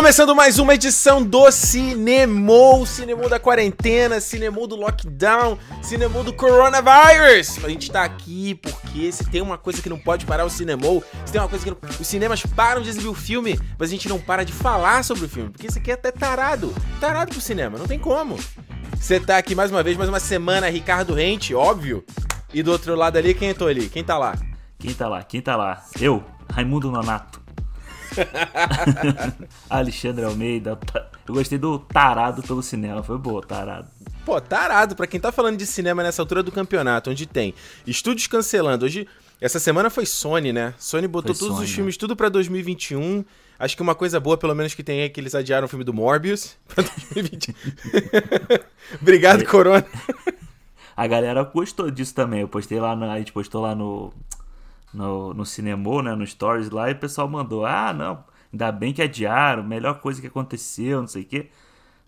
Começando mais uma edição do Cinemou, Cinemou da quarentena, Cinemou do lockdown, Cinemou do coronavírus. A gente tá aqui porque se tem uma coisa que não pode parar o Cinemou, se tem uma coisa que não... os cinemas param de exibir o filme, mas a gente não para de falar sobre o filme, porque isso aqui é até tarado, tarado pro cinema, não tem como. Você tá aqui mais uma vez, mais uma semana, Ricardo Rente, óbvio. E do outro lado ali, quem entrou ali? Quem tá lá? Quem tá lá? Quem tá lá? Eu, Raimundo Nonato. Alexandre Almeida. Eu gostei do tarado pelo cinema. Foi boa, tarado. Pô, tarado, pra quem tá falando de cinema nessa altura do campeonato, onde tem estúdios cancelando. Hoje, essa semana foi Sony, né? Sony botou foi todos Sony, os filmes, né? tudo pra 2021. Acho que uma coisa boa, pelo menos, que tem é que eles adiaram o filme do Morbius pra 2021. Obrigado, Corona. A galera gostou disso também. Eu postei lá, na, a gente postou lá no, no, no cinema, né, no Stories lá, e o pessoal mandou: ah, não, ainda bem que adiaram, melhor coisa que aconteceu, não sei o quê.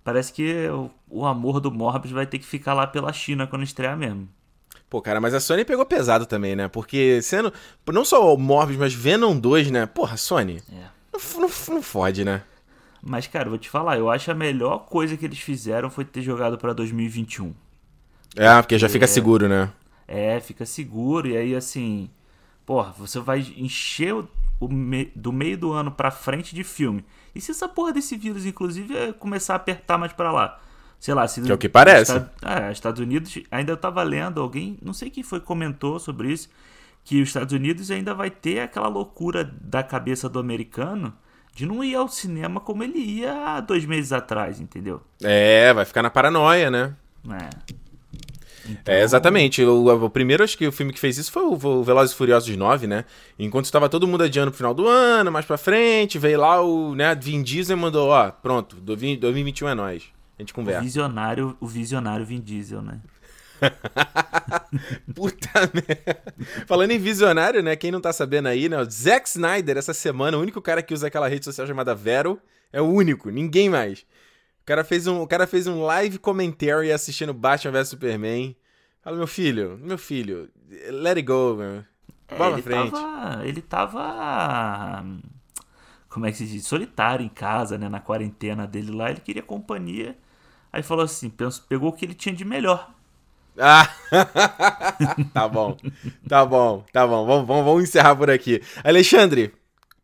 Parece que o, o amor do Morbius vai ter que ficar lá pela China quando estrear mesmo. Pô, cara, mas a Sony pegou pesado também, né? Porque sendo. Não só o Morbius, mas Venom 2, né? Porra, Sony. É. Não, não, não fode, né? Mas, cara, vou te falar, eu acho a melhor coisa que eles fizeram foi ter jogado pra 2021. É, porque já fica seguro, né? É, fica seguro, e aí assim porra, você vai encher o, o me, do meio do ano pra frente de filme. E se essa porra desse vírus, inclusive, é começar a apertar mais para lá? Sei lá, se. Que é o que parece. Estados, é, Estados Unidos, ainda eu tava lendo alguém, não sei quem foi comentou sobre isso, que os Estados Unidos ainda vai ter aquela loucura da cabeça do americano de não ir ao cinema como ele ia há dois meses atrás, entendeu? É, vai ficar na paranoia, né? É. Então... É, exatamente. O, o, primeiro, acho que o filme que fez isso foi o, o Velozes e Furiosos 9, né? Enquanto estava todo mundo adiando pro final do ano, mais pra frente, veio lá o né, Vin Diesel e mandou, ó, pronto, 2021 é nós. A gente conversa. O visionário, o visionário Vin Diesel, né? Puta merda. Falando em visionário, né? Quem não tá sabendo aí, né? O Zack Snyder, essa semana, o único cara que usa aquela rede social chamada Vero, é o único, ninguém mais. O cara fez um, o cara fez um live commentary assistindo Batman vs Superman. Fala, meu filho, meu filho, let it go, meu. É, frente. Tava, ele tava. Como é que se diz? Solitário em casa, né? Na quarentena dele lá. Ele queria companhia. Aí falou assim: pegou o que ele tinha de melhor. Ah! tá bom, tá bom, tá bom. Vamos, vamos, vamos encerrar por aqui. Alexandre,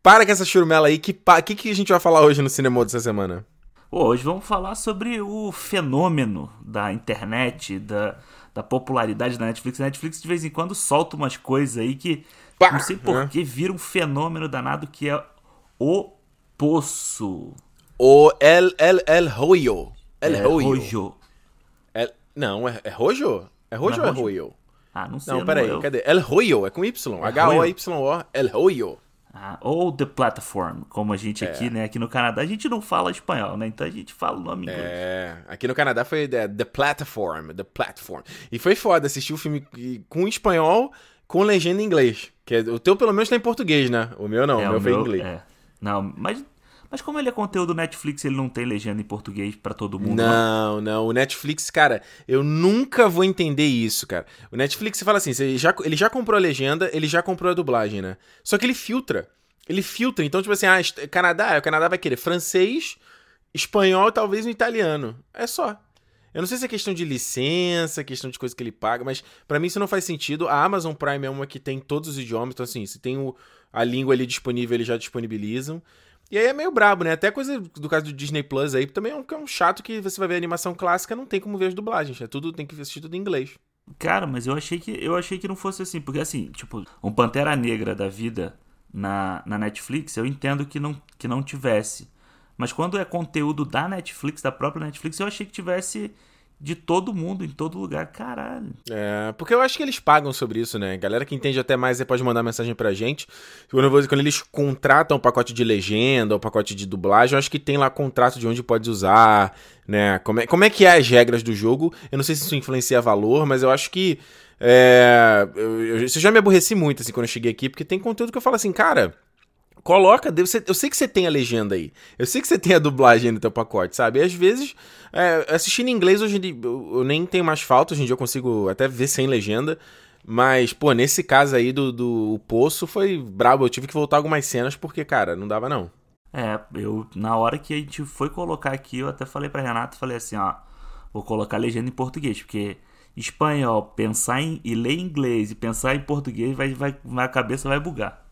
para com essa churumela aí. Que, que, que a gente vai falar hoje no cinema dessa semana? Hoje vamos falar sobre o fenômeno da internet, da, da popularidade da Netflix. A Netflix de vez em quando solta umas coisas aí que Pá, não sei porquê, é. vira um fenômeno danado que é o Poço. O El, El, El Royo. El é, Royo. El, não, é, é Rojo? É Rojo ou é Royo? Ah, não sei. Não, peraí, cadê? El Royo, é com Y. H-O-Y-O, El Royo. Ah, ou The Platform, como a gente é. aqui, né? Aqui no Canadá a gente não fala espanhol, né? Então a gente fala o nome inglês. É, aqui no Canadá foi The, The Platform, The Platform. E foi foda assistir o filme com espanhol com legenda em inglês. Que é, o teu pelo menos tá em português, né? O meu não, é, o meu foi em inglês. É. Não, mas mas como ele é conteúdo Netflix, ele não tem legenda em português para todo mundo. Não, não, não, O Netflix, cara, eu nunca vou entender isso, cara. O Netflix, você fala assim, você já, ele já comprou a legenda, ele já comprou a dublagem, né? Só que ele filtra. Ele filtra. Então, tipo assim, ah, Canadá, o Canadá vai querer francês, espanhol e talvez um italiano. É só. Eu não sei se é questão de licença, questão de coisa que ele paga, mas para mim isso não faz sentido. A Amazon Prime é uma que tem todos os idiomas, então assim, se tem o, a língua ali disponível, eles já disponibilizam. E aí é meio brabo, né? Até coisa do caso do Disney Plus aí, também é um, é um chato que você vai ver animação clássica, não tem como ver as dublagens. É tudo, tem que assistir tudo em inglês. Cara, mas eu achei que eu achei que não fosse assim, porque assim, tipo, um Pantera Negra da vida na, na Netflix, eu entendo que não, que não tivesse. Mas quando é conteúdo da Netflix, da própria Netflix, eu achei que tivesse de todo mundo, em todo lugar. Caralho. É, porque eu acho que eles pagam sobre isso, né? Galera que entende até mais, pode mandar mensagem pra gente. Quando, quando eles contratam o pacote de legenda, o pacote de dublagem, eu acho que tem lá contrato de onde pode usar, né? Como é, como é que é as regras do jogo? Eu não sei se isso influencia valor, mas eu acho que. É, eu, eu já me aborreci muito, assim, quando eu cheguei aqui, porque tem conteúdo que eu falo assim, cara Coloca, eu sei que você tem a legenda aí. Eu sei que você tem a dublagem no teu pacote, sabe? E às vezes, é, assistindo em inglês hoje eu nem tenho mais falta, hoje em dia eu consigo até ver sem legenda. Mas, pô, nesse caso aí do, do Poço foi brabo. Eu tive que voltar algumas cenas porque, cara, não dava não. É, eu na hora que a gente foi colocar aqui, eu até falei pra Renato, falei assim, ó, vou colocar a legenda em português, porque espanhol, pensar em e ler inglês e pensar em português, vai, vai, a cabeça vai bugar.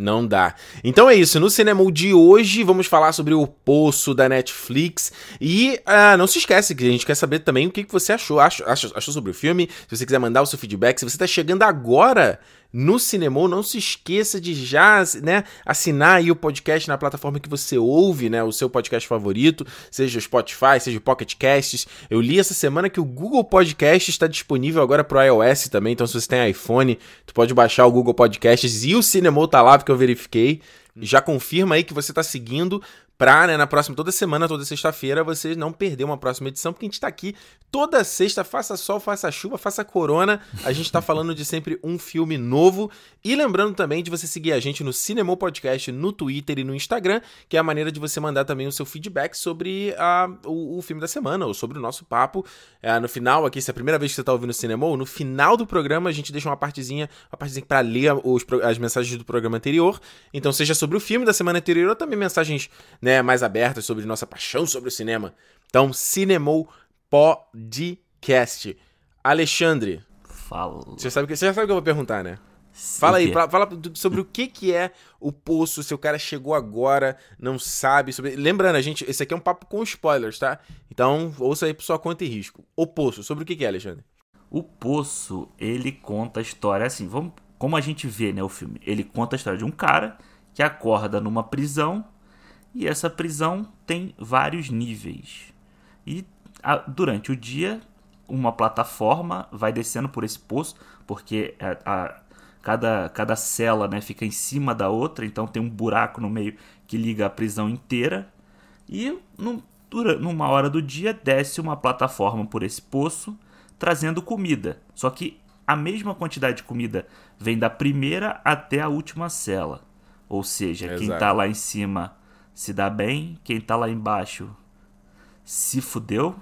Não dá. Então é isso. No cinema de hoje vamos falar sobre o Poço da Netflix. E uh, não se esquece que a gente quer saber também o que, que você achou, achou, achou sobre o filme. Se você quiser mandar o seu feedback, se você está chegando agora no Cinemou. Não se esqueça de já né, assinar aí o podcast na plataforma que você ouve, né, o seu podcast favorito, seja o Spotify, seja o Pocket Casts. Eu li essa semana que o Google Podcast está disponível agora para o iOS também, então se você tem iPhone, tu pode baixar o Google Podcasts e o Cinemou tá lá porque eu verifiquei. Já confirma aí que você está seguindo pra, né, na próxima, toda semana, toda sexta-feira, você não perder uma próxima edição, porque a gente tá aqui toda sexta, faça sol, faça chuva, faça corona, a gente tá falando de sempre um filme novo. E lembrando também de você seguir a gente no Cinema Podcast, no Twitter e no Instagram, que é a maneira de você mandar também o seu feedback sobre a, o, o filme da semana, ou sobre o nosso papo. É, no final, aqui, se é a primeira vez que você tá ouvindo o Cinema, no final do programa a gente deixa uma partezinha, uma partezinha pra ler os, as mensagens do programa anterior. Então, seja sobre o filme da semana anterior, ou também mensagens, né, né, mais abertas sobre nossa paixão sobre o cinema. Então, Cinemou Podcast. Alexandre. Fala. Você, sabe, você já sabe o que eu vou perguntar, né? Fala aí, fala sobre o que, que é o poço, se o cara chegou agora, não sabe sobre. Lembrando, a gente, esse aqui é um papo com spoilers, tá? Então, ouça aí por sua conta e risco. O poço, sobre o que, que é, Alexandre? O poço, ele conta a história assim, vamos, como a gente vê, né, o filme. Ele conta a história de um cara que acorda numa prisão e essa prisão tem vários níveis. E a, durante o dia, uma plataforma vai descendo por esse poço, porque a, a, cada, cada cela né, fica em cima da outra, então tem um buraco no meio que liga a prisão inteira. E num, dura, numa hora do dia desce uma plataforma por esse poço trazendo comida. Só que a mesma quantidade de comida vem da primeira até a última cela. Ou seja, Exato. quem está lá em cima se dá bem, quem tá lá embaixo se fudeu,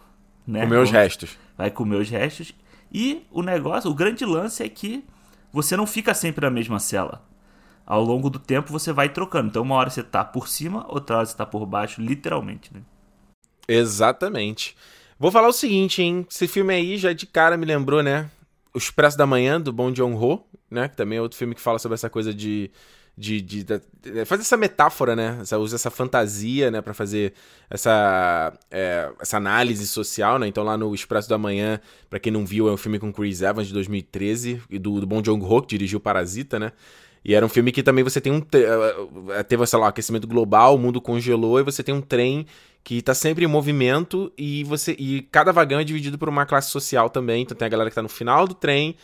né? Comer os restos. Vai comer os restos. E o negócio, o grande lance é que você não fica sempre na mesma cela. Ao longo do tempo você vai trocando. Então uma hora você tá por cima, outra hora você tá por baixo, literalmente, né? Exatamente. Vou falar o seguinte, hein? Esse filme aí já de cara me lembrou, né? O Expresso da Manhã, do Bom Joon-ho, né? Que também é outro filme que fala sobre essa coisa de de, de, de, fazer essa metáfora, né? Essa, usa essa fantasia, né, para fazer essa, é, essa análise social, né? Então lá no Expresso da Manhã, para quem não viu, é um filme com Chris Evans de 2013 e do, do Bong Joon-ho que dirigiu Parasita, né? E era um filme que também você tem um é, teve sei lá, aquecimento global, o mundo congelou e você tem um trem que tá sempre em movimento e você e cada vagão é dividido por uma classe social também. Então tem a galera que tá no final do trem,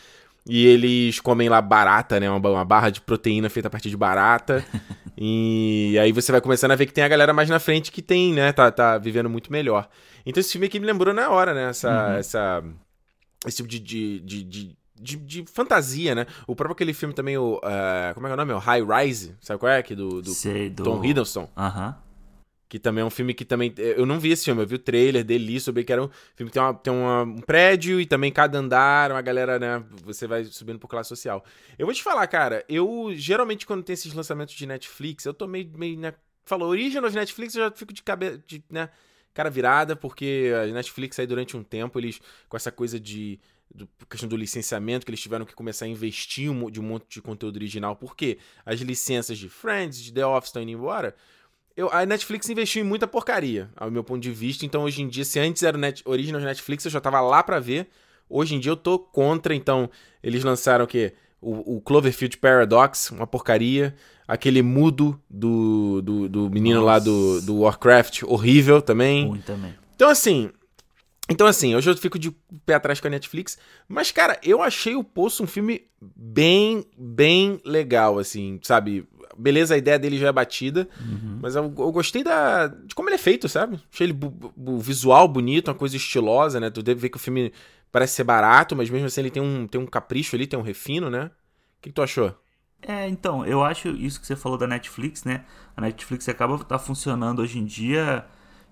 e eles comem lá barata, né? Uma, uma barra de proteína feita a partir de barata. e aí você vai começando a ver que tem a galera mais na frente que tem, né? Tá, tá vivendo muito melhor. Então esse filme aqui me lembrou na hora, né? Essa, uhum. essa, esse tipo de, de, de, de de, de, fantasia, né? O próprio aquele filme também, o. Uh, como é que é o nome? O High Rise, sabe qual é? Que do, do, Sei, do... Tom Hiddleston. Aham. Que também é um filme que também. Eu não vi esse filme, eu vi o trailer dele li sobre que era um filme que tem, uma, tem uma, um prédio e também cada andar, uma galera, né? Você vai subindo por classe social. Eu vou te falar, cara, eu geralmente quando tem esses lançamentos de Netflix, eu tô meio. meio né, falou Netflix, eu já fico de cabeça. De, né, cara virada, porque a Netflix aí durante um tempo, eles, com essa coisa de. Do, questão do licenciamento, que eles tiveram que começar a investir um, de um monte de conteúdo original, porque as licenças de Friends, de The Office estão indo embora eu, a Netflix investiu em muita porcaria, ao meu ponto de vista. Então, hoje em dia, se antes era o Net, Original Netflix, eu já tava lá para ver. Hoje em dia eu tô contra, então eles lançaram o quê? O, o Cloverfield Paradox, uma porcaria. Aquele mudo do, do, do menino Nossa. lá do, do Warcraft, horrível também. Muito também. Então, assim, então, assim, hoje eu fico de pé atrás com a Netflix. Mas, cara, eu achei o Poço um filme bem, bem legal, assim, sabe? Beleza, a ideia dele já é batida, uhum. mas eu, eu, gostei da, de como ele é feito, sabe? Achei ele o visual bonito, uma coisa estilosa, né? Tu deve ver que o filme parece ser barato, mas mesmo assim ele tem um, tem um capricho ali, tem um refino, né? O que, que tu achou? É, então, eu acho isso que você falou da Netflix, né? A Netflix acaba tá funcionando hoje em dia,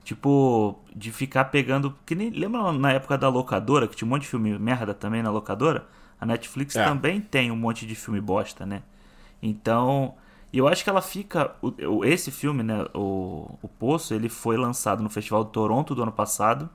tipo, de ficar pegando. Que nem. Lembra na época da locadora, que tinha um monte de filme merda também na locadora? A Netflix é. também tem um monte de filme bosta, né? Então, E eu acho que ela fica. O, esse filme, né? O, o Poço, ele foi lançado no Festival de Toronto do ano passado.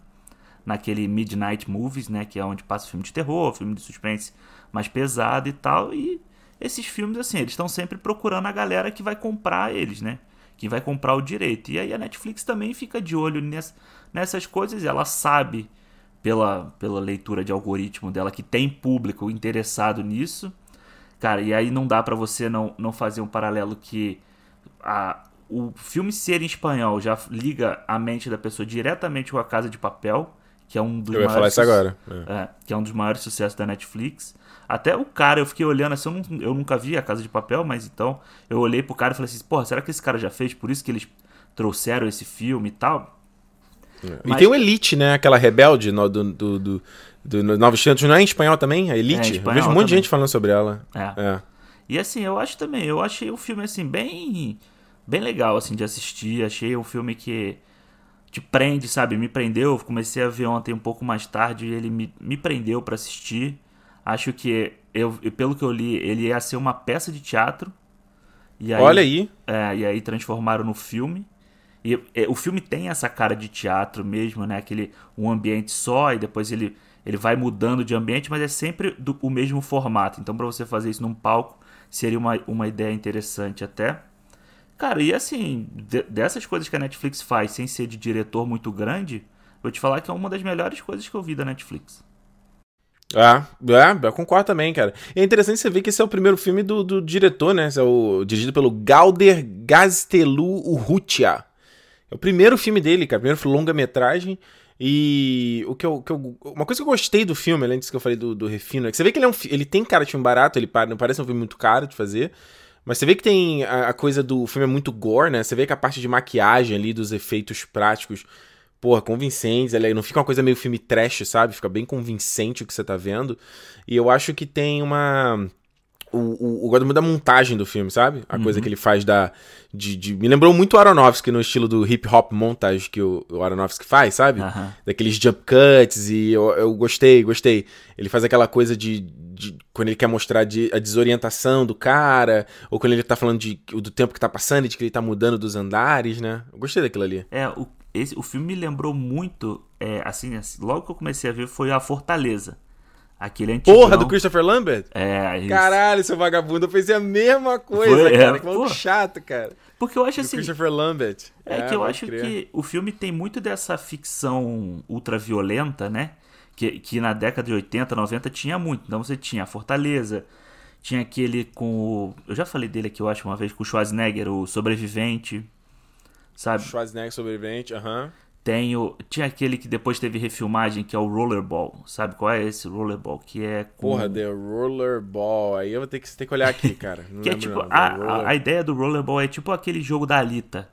Naquele Midnight Movies, né? Que é onde passa filme de terror, filme de suspense mais pesado e tal. E esses filmes, assim, eles estão sempre procurando a galera que vai comprar eles, né? Que vai comprar o direito. E aí a Netflix também fica de olho nessa, nessas coisas. Ela sabe, pela, pela leitura de algoritmo dela, que tem público interessado nisso. Cara, e aí não dá para você não, não fazer um paralelo que a, o filme ser em espanhol já liga a mente da pessoa diretamente com a Casa de Papel, que é um dos eu ia falar isso agora. É. É, que é um dos maiores sucessos da Netflix. Até o cara, eu fiquei olhando assim, eu, não, eu, nunca vi a Casa de Papel, mas então eu olhei pro cara e falei assim, porra, será que esse cara já fez? Por isso que eles trouxeram esse filme e tal? É. Mas... E tem o Elite, né? Aquela rebelde no, do, do, do, do Novos Talentos. Não é em espanhol também? A Elite? É, eu vejo um monte de gente falando sobre ela. É. é. E assim, eu acho também, eu achei o filme assim, bem. Bem legal, assim, de assistir. Achei um filme que te prende, sabe? Me prendeu. Comecei a ver ontem um pouco mais tarde e ele me, me prendeu para assistir. Acho que, eu, pelo que eu li, ele ia ser uma peça de teatro. Aí, Olha aí. É, e aí transformaram no filme. E, e, o filme tem essa cara de teatro mesmo, né? Aquele um ambiente só e depois ele, ele vai mudando de ambiente, mas é sempre do, o mesmo formato. Então, para você fazer isso num palco, seria uma, uma ideia interessante até. Cara, e assim, de, dessas coisas que a Netflix faz sem ser de diretor muito grande, vou te falar que é uma das melhores coisas que eu vi da Netflix. Ah, é, eu concordo também, cara. É interessante você ver que esse é o primeiro filme do, do diretor, né? Esse é o dirigido pelo Galder Gaztelu Urrutia. É o primeiro filme dele, cara. Primeiro longa-metragem. E o que eu, que eu, Uma coisa que eu gostei do filme, além disso que eu falei do, do Refino, é que você vê que ele, é um, ele tem cara de filme barato, ele não parece um filme muito caro de fazer. Mas você vê que tem a, a coisa do filme é muito gore, né? Você vê que a parte de maquiagem ali, dos efeitos práticos, porra, convincentes. Ele não fica uma coisa meio filme trash, sabe? Fica bem convincente o que você tá vendo. E eu acho que tem uma o, o, o da montagem do filme, sabe? A uhum. coisa que ele faz da. De, de, me lembrou muito o Aronofsky no estilo do hip hop montage que o, o Aronofsky faz, sabe? Uhum. Daqueles jump cuts e eu, eu gostei, gostei. Ele faz aquela coisa de, de. quando ele quer mostrar de, a desorientação do cara, ou quando ele tá falando de, do tempo que tá passando e de que ele tá mudando dos andares, né? Eu gostei daquilo ali. É, o, esse, o filme me lembrou muito, é, assim, assim, logo que eu comecei a ver foi A Fortaleza. Aquele antigo. Porra, do Christopher Lambert? É, isso. Caralho, seu vagabundo, eu pensei a mesma coisa, Foi, cara. É, que maluco chato, cara. Porque eu acho do assim. Christopher Lambert. É, é que eu acho crer. que o filme tem muito dessa ficção ultraviolenta, né? Que, que na década de 80, 90 tinha muito. Então você tinha a Fortaleza, tinha aquele com o. Eu já falei dele aqui, eu acho, uma vez, com o Schwarzenegger, o sobrevivente. Sabe? Schwarzenegger sobrevivente, aham. Tinha aquele que depois teve refilmagem, que é o Rollerball. Sabe qual é esse Rollerball? Que é com... Porra, The Rollerball. Aí eu vou ter que, ter que olhar aqui, cara. Não que é tipo, a, roller... a, ideia do Rollerball é tipo aquele jogo da Alita.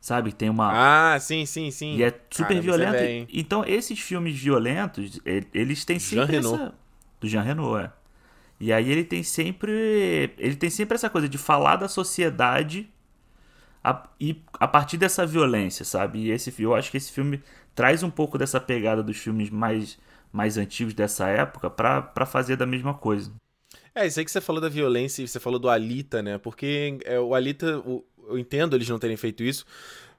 Sabe? Tem uma. Ah, sim, sim, sim. E é super cara, violento. É então, esses filmes violentos, eles têm sempre. Jean essa... Renault. Do Jean Renault, é. E aí ele tem sempre. Ele tem sempre essa coisa de falar da sociedade a, e a partir dessa violência, sabe? E esse eu acho que esse filme traz um pouco dessa pegada dos filmes mais, mais antigos dessa época para fazer da mesma coisa. É, isso aí que você falou da violência e você falou do Alita, né? Porque é, o Alita, o, eu entendo eles não terem feito isso,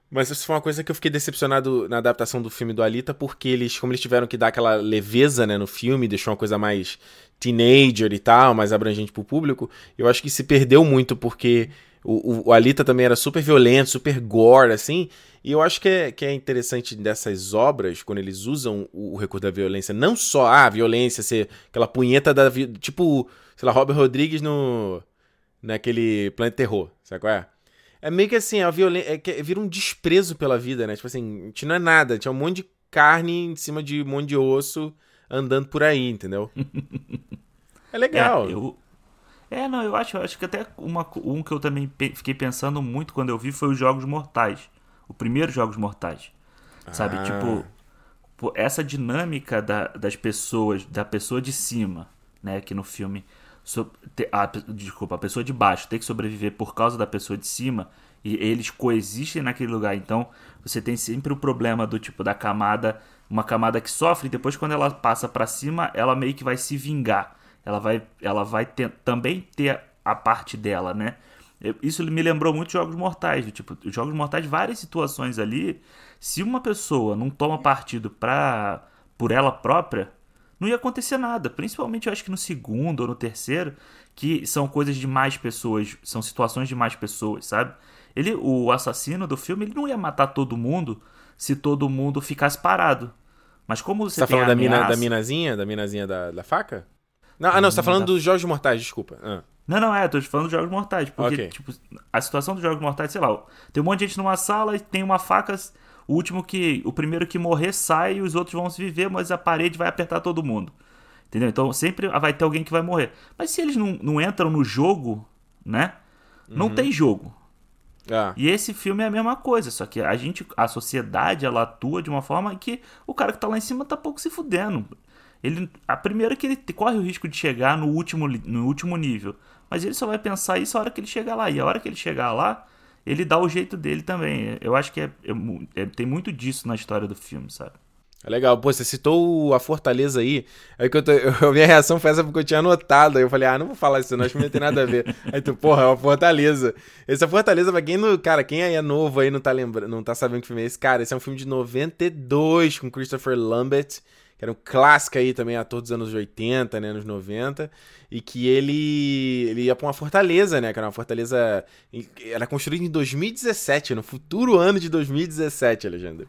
mas isso foi uma coisa que eu fiquei decepcionado na adaptação do filme do Alita, porque eles, como eles tiveram que dar aquela leveza, né, no filme, deixou uma coisa mais teenager e tal, mais abrangente pro público, eu acho que se perdeu muito, porque o, o, Alita também era super violento, super gore, assim. E eu acho que é, que é interessante dessas obras, quando eles usam o, o recurso da violência, não só ah, a violência ser aquela punheta da vida. Tipo, sei lá, Robert Rodrigues no. naquele Planeta Terror, sabe qual é? É meio que assim, a violência. É que vira um desprezo pela vida, né? Tipo assim, a gente não é nada, tinha um monte de carne em cima de um monte de osso andando por aí, entendeu? É legal. É, eu, é, não, eu acho, eu acho que até uma, um que eu também pe fiquei pensando muito quando eu vi foi os Jogos Mortais. O primeiro Jogos Mortais. Sabe? Ah. Tipo, essa dinâmica da, das pessoas, da pessoa de cima, né? Que no filme. So, te, a, desculpa, a pessoa de baixo tem que sobreviver por causa da pessoa de cima e eles coexistem naquele lugar. Então, você tem sempre o problema do tipo da camada, uma camada que sofre, e depois quando ela passa para cima, ela meio que vai se vingar ela vai, ela vai ter, também ter a parte dela, né? Isso me lembrou muito Jogos Mortais. Tipo, Jogos Mortais, várias situações ali. Se uma pessoa não toma partido pra, por ela própria, não ia acontecer nada. Principalmente, eu acho que no segundo ou no terceiro, que são coisas de mais pessoas, são situações de mais pessoas, sabe? Ele, o assassino do filme, ele não ia matar todo mundo se todo mundo ficasse parado. Mas como você, você tá falando da, mina, da minazinha? Da minazinha da, da faca? Não, ah, não, você tá falando da... dos Jogos Mortais, desculpa. Ah. Não, não, é, tô te falando dos Jogos Mortais. Porque, okay. tipo, a situação dos Jogos Mortais, sei lá, tem um monte de gente numa sala e tem uma faca. O último que. O primeiro que morrer sai e os outros vão se viver, mas a parede vai apertar todo mundo. Entendeu? Então sempre vai ter alguém que vai morrer. Mas se eles não, não entram no jogo, né? Não uhum. tem jogo. Ah. E esse filme é a mesma coisa, só que a gente, a sociedade, ela atua de uma forma que o cara que tá lá em cima tá pouco se fudendo. Ele, a primeira que ele corre o risco de chegar no último, no último nível, mas ele só vai pensar isso a hora que ele chegar lá. E a hora que ele chegar lá, ele dá o jeito dele também. Eu acho que é, é, é tem muito disso na história do filme, sabe? É legal. Pô, você citou a Fortaleza aí. Aí que eu tô, eu, a minha reação foi essa porque eu tinha anotado. Aí eu falei, ah, não vou falar isso, não, acho que não tem nada a ver. Aí tu, porra, é uma Fortaleza. Essa Fortaleza, pra quem não. Cara, quem aí é novo aí não tá lembrando, não tá sabendo que filme é esse. Cara, esse é um filme de 92 com Christopher Lambert, que era um clássico aí também, ator dos anos 80, né, anos 90. E que ele. Ele ia pra uma fortaleza, né? Que era uma fortaleza. Era construída em 2017, no futuro ano de 2017, Alexandre.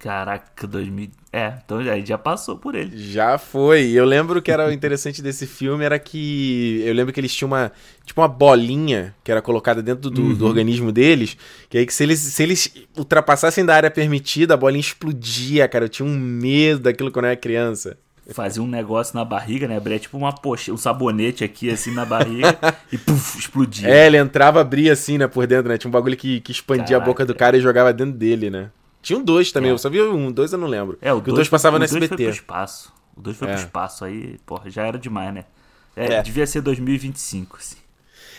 Caraca, 2000. É, então já, já passou por ele. Já foi. Eu lembro que era interessante desse filme era que. Eu lembro que eles tinham uma. Tipo uma bolinha que era colocada dentro do, uhum. do organismo deles. Que aí que se eles, se eles ultrapassassem da área permitida, a bolinha explodia, cara. Eu tinha um medo daquilo quando eu era criança. Fazia um negócio na barriga, né? Abria tipo uma poxa, um sabonete aqui assim na barriga e puf, explodia. É, ele entrava, abria assim, né, por dentro, né? Tinha um bagulho que, que expandia Caraca. a boca do cara e jogava dentro dele, né? Tinha um dois também, é. eu só vi um, dois eu não lembro. É, o 2 passava no SBT. O 2 foi pro espaço. O 2 foi é. pro espaço, aí, porra, já era demais, né? É, é. Devia ser 2025, assim.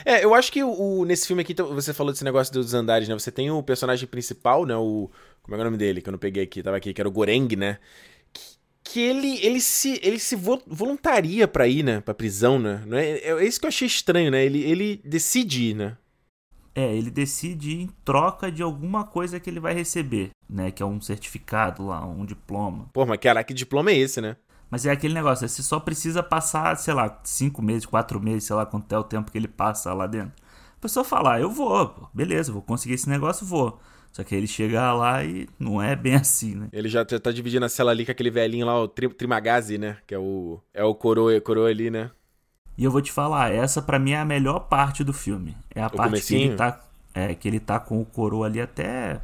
É, eu acho que o, nesse filme aqui, então, você falou desse negócio dos andares, né? Você tem o personagem principal, né? O. Como é o nome dele? Que eu não peguei aqui, tava aqui, que era o Goreng, né? Que, que ele, ele se, ele se voluntaria para ir, né? Pra prisão, né? Não é, é isso que eu achei estranho, né? Ele, ele decide ir, né? É, ele decide em troca de alguma coisa que ele vai receber, né? Que é um certificado lá, um diploma. Pô, mas caraca, que diploma é esse, né? Mas é aquele negócio, você só precisa passar, sei lá, cinco meses, quatro meses, sei lá quanto é o tempo que ele passa lá dentro. A pessoa fala, ah, eu vou, beleza, vou conseguir esse negócio, vou. Só que aí ele chega lá e não é bem assim, né? Ele já tá dividindo a cela ali com aquele velhinho lá, o Trimagazi, né? Que é o, é o coroa, coroa ali, né? E eu vou te falar, essa para mim é a melhor parte do filme. É a o parte comecinho? que ele tá é, que ele tá com o coroa ali até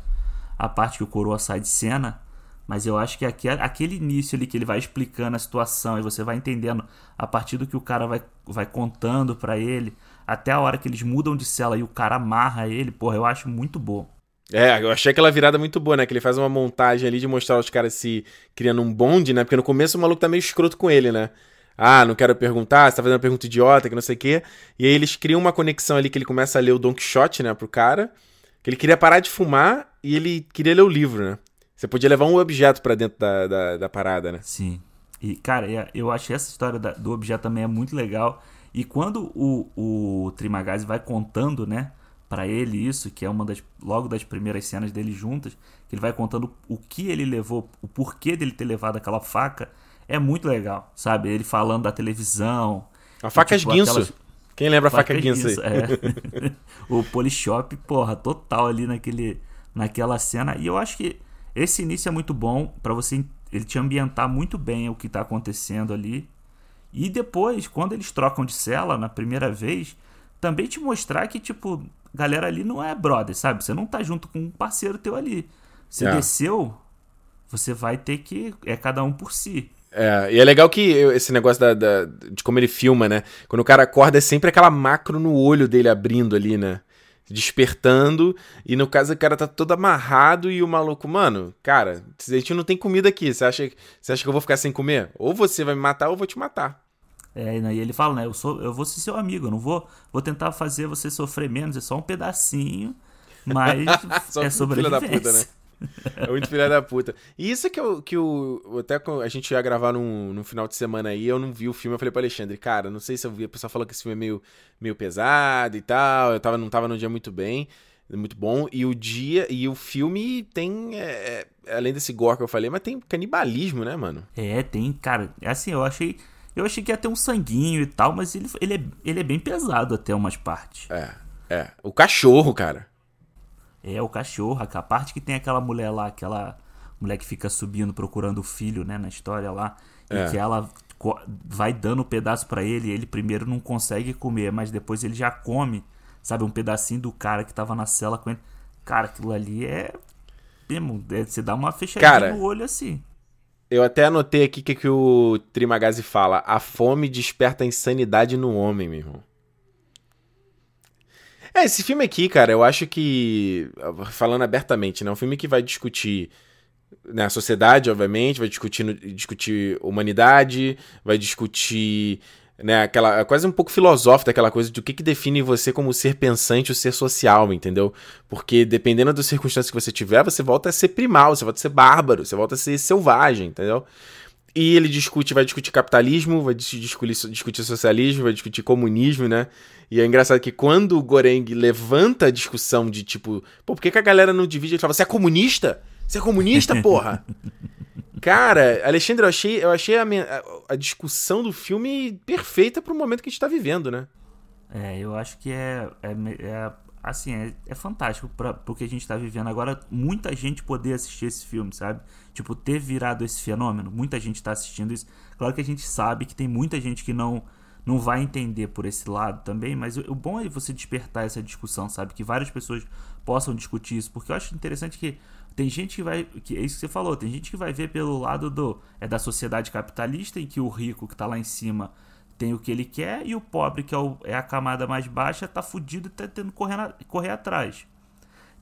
a parte que o coroa sai de cena. Mas eu acho que aqui, aquele início ali que ele vai explicando a situação e você vai entendendo a partir do que o cara vai, vai contando para ele, até a hora que eles mudam de cela e o cara amarra ele, porra, eu acho muito bom. É, eu achei aquela virada muito boa, né? Que ele faz uma montagem ali de mostrar os caras se criando um bonde, né? Porque no começo o maluco tá meio escroto com ele, né? Ah, não quero perguntar, você tá fazendo uma pergunta idiota, que não sei o quê. E aí eles criam uma conexão ali que ele começa a ler o Don Quixote, né, pro cara. Que ele queria parar de fumar e ele queria ler o livro, né? Você podia levar um objeto para dentro da, da, da, parada, né? Sim. E, cara, eu acho essa história da, do objeto também é muito legal. E quando o, o Trimagazzi vai contando, né, para ele isso, que é uma das logo das primeiras cenas dele juntas, que ele vai contando o que ele levou, o porquê dele ter levado aquela faca, é muito legal, sabe? Ele falando da televisão. A faca e, tipo, Guinso. Aquelas... Quem lembra a faca, faca Guinso aí? É. o Polishop, porra, total ali naquele, naquela cena. E eu acho que esse início é muito bom para você ele te ambientar muito bem o que tá acontecendo ali. E depois, quando eles trocam de cela na primeira vez, também te mostrar que, tipo, galera ali não é brother, sabe? Você não tá junto com um parceiro teu ali. Você é. desceu, você vai ter que. É cada um por si. É, e é legal que esse negócio da, da, de como ele filma, né? Quando o cara acorda, é sempre aquela macro no olho dele abrindo ali, né? Despertando, e no caso o cara tá todo amarrado e o maluco, mano, cara, a gente não tem comida aqui, você acha, você acha que eu vou ficar sem comer? Ou você vai me matar ou eu vou te matar. É, e ele fala, né? Eu, sou, eu vou ser seu amigo, eu não vou, vou tentar fazer você sofrer menos, é só um pedacinho, mas é sobrevivência. Filha da puta, né? É muito filha da puta. E isso que eu, que eu até a gente ia gravar num, num final de semana aí, eu não vi o filme, eu falei pro Alexandre, cara, não sei se eu vi, a pessoa falou que esse filme é meio, meio pesado e tal, eu tava, não tava no dia muito bem, muito bom, e o dia, e o filme tem, é, é, além desse gore que eu falei, mas tem canibalismo, né, mano? É, tem, cara, assim, eu achei, eu achei que ia ter um sanguinho e tal, mas ele, ele, é, ele é bem pesado até umas partes. É, é, o cachorro, cara. É, o cachorro, a parte que tem aquela mulher lá, aquela mulher que fica subindo procurando o filho, né, na história lá, é. e que ela vai dando um pedaço para ele, e ele primeiro não consegue comer, mas depois ele já come, sabe, um pedacinho do cara que tava na cela com ele. Cara, aquilo ali é mesmo, é, você dá uma fechadinha cara, no olho assim. Eu até anotei aqui o que, que o Trimagazi fala. A fome desperta a insanidade no homem, meu irmão. É, esse filme aqui, cara, eu acho que. Falando abertamente, né? É um filme que vai discutir né, a sociedade, obviamente, vai discutir, discutir humanidade, vai discutir. Né, aquela quase um pouco filosófica aquela coisa de o que, que define você como ser pensante ou ser social, entendeu? Porque dependendo das circunstâncias que você tiver, você volta a ser primal, você volta a ser bárbaro, você volta a ser selvagem, entendeu? E ele discute, vai discutir capitalismo, vai discutir, discutir socialismo, vai discutir comunismo, né? E é engraçado que quando o Goreng levanta a discussão de tipo, pô, por que, que a galera não divide? Ele fala, você é comunista? Você é comunista, porra? Cara, Alexandre, eu achei, eu achei a, a, a discussão do filme perfeita pro momento que a gente tá vivendo, né? É, eu acho que é, é, é assim, é, é fantástico para o que a gente está vivendo agora. Muita gente poder assistir esse filme, sabe? Tipo, ter virado esse fenômeno. Muita gente está assistindo isso. Claro que a gente sabe que tem muita gente que não não vai entender por esse lado também, mas o, o bom é você despertar essa discussão, sabe? Que várias pessoas possam discutir isso, porque eu acho interessante que tem gente que vai. Que é isso que você falou, tem gente que vai ver pelo lado do. É da sociedade capitalista, em que o rico que está lá em cima tem o que ele quer e o pobre, que é, o, é a camada mais baixa, tá fudido e tá tendo que correr, correr atrás.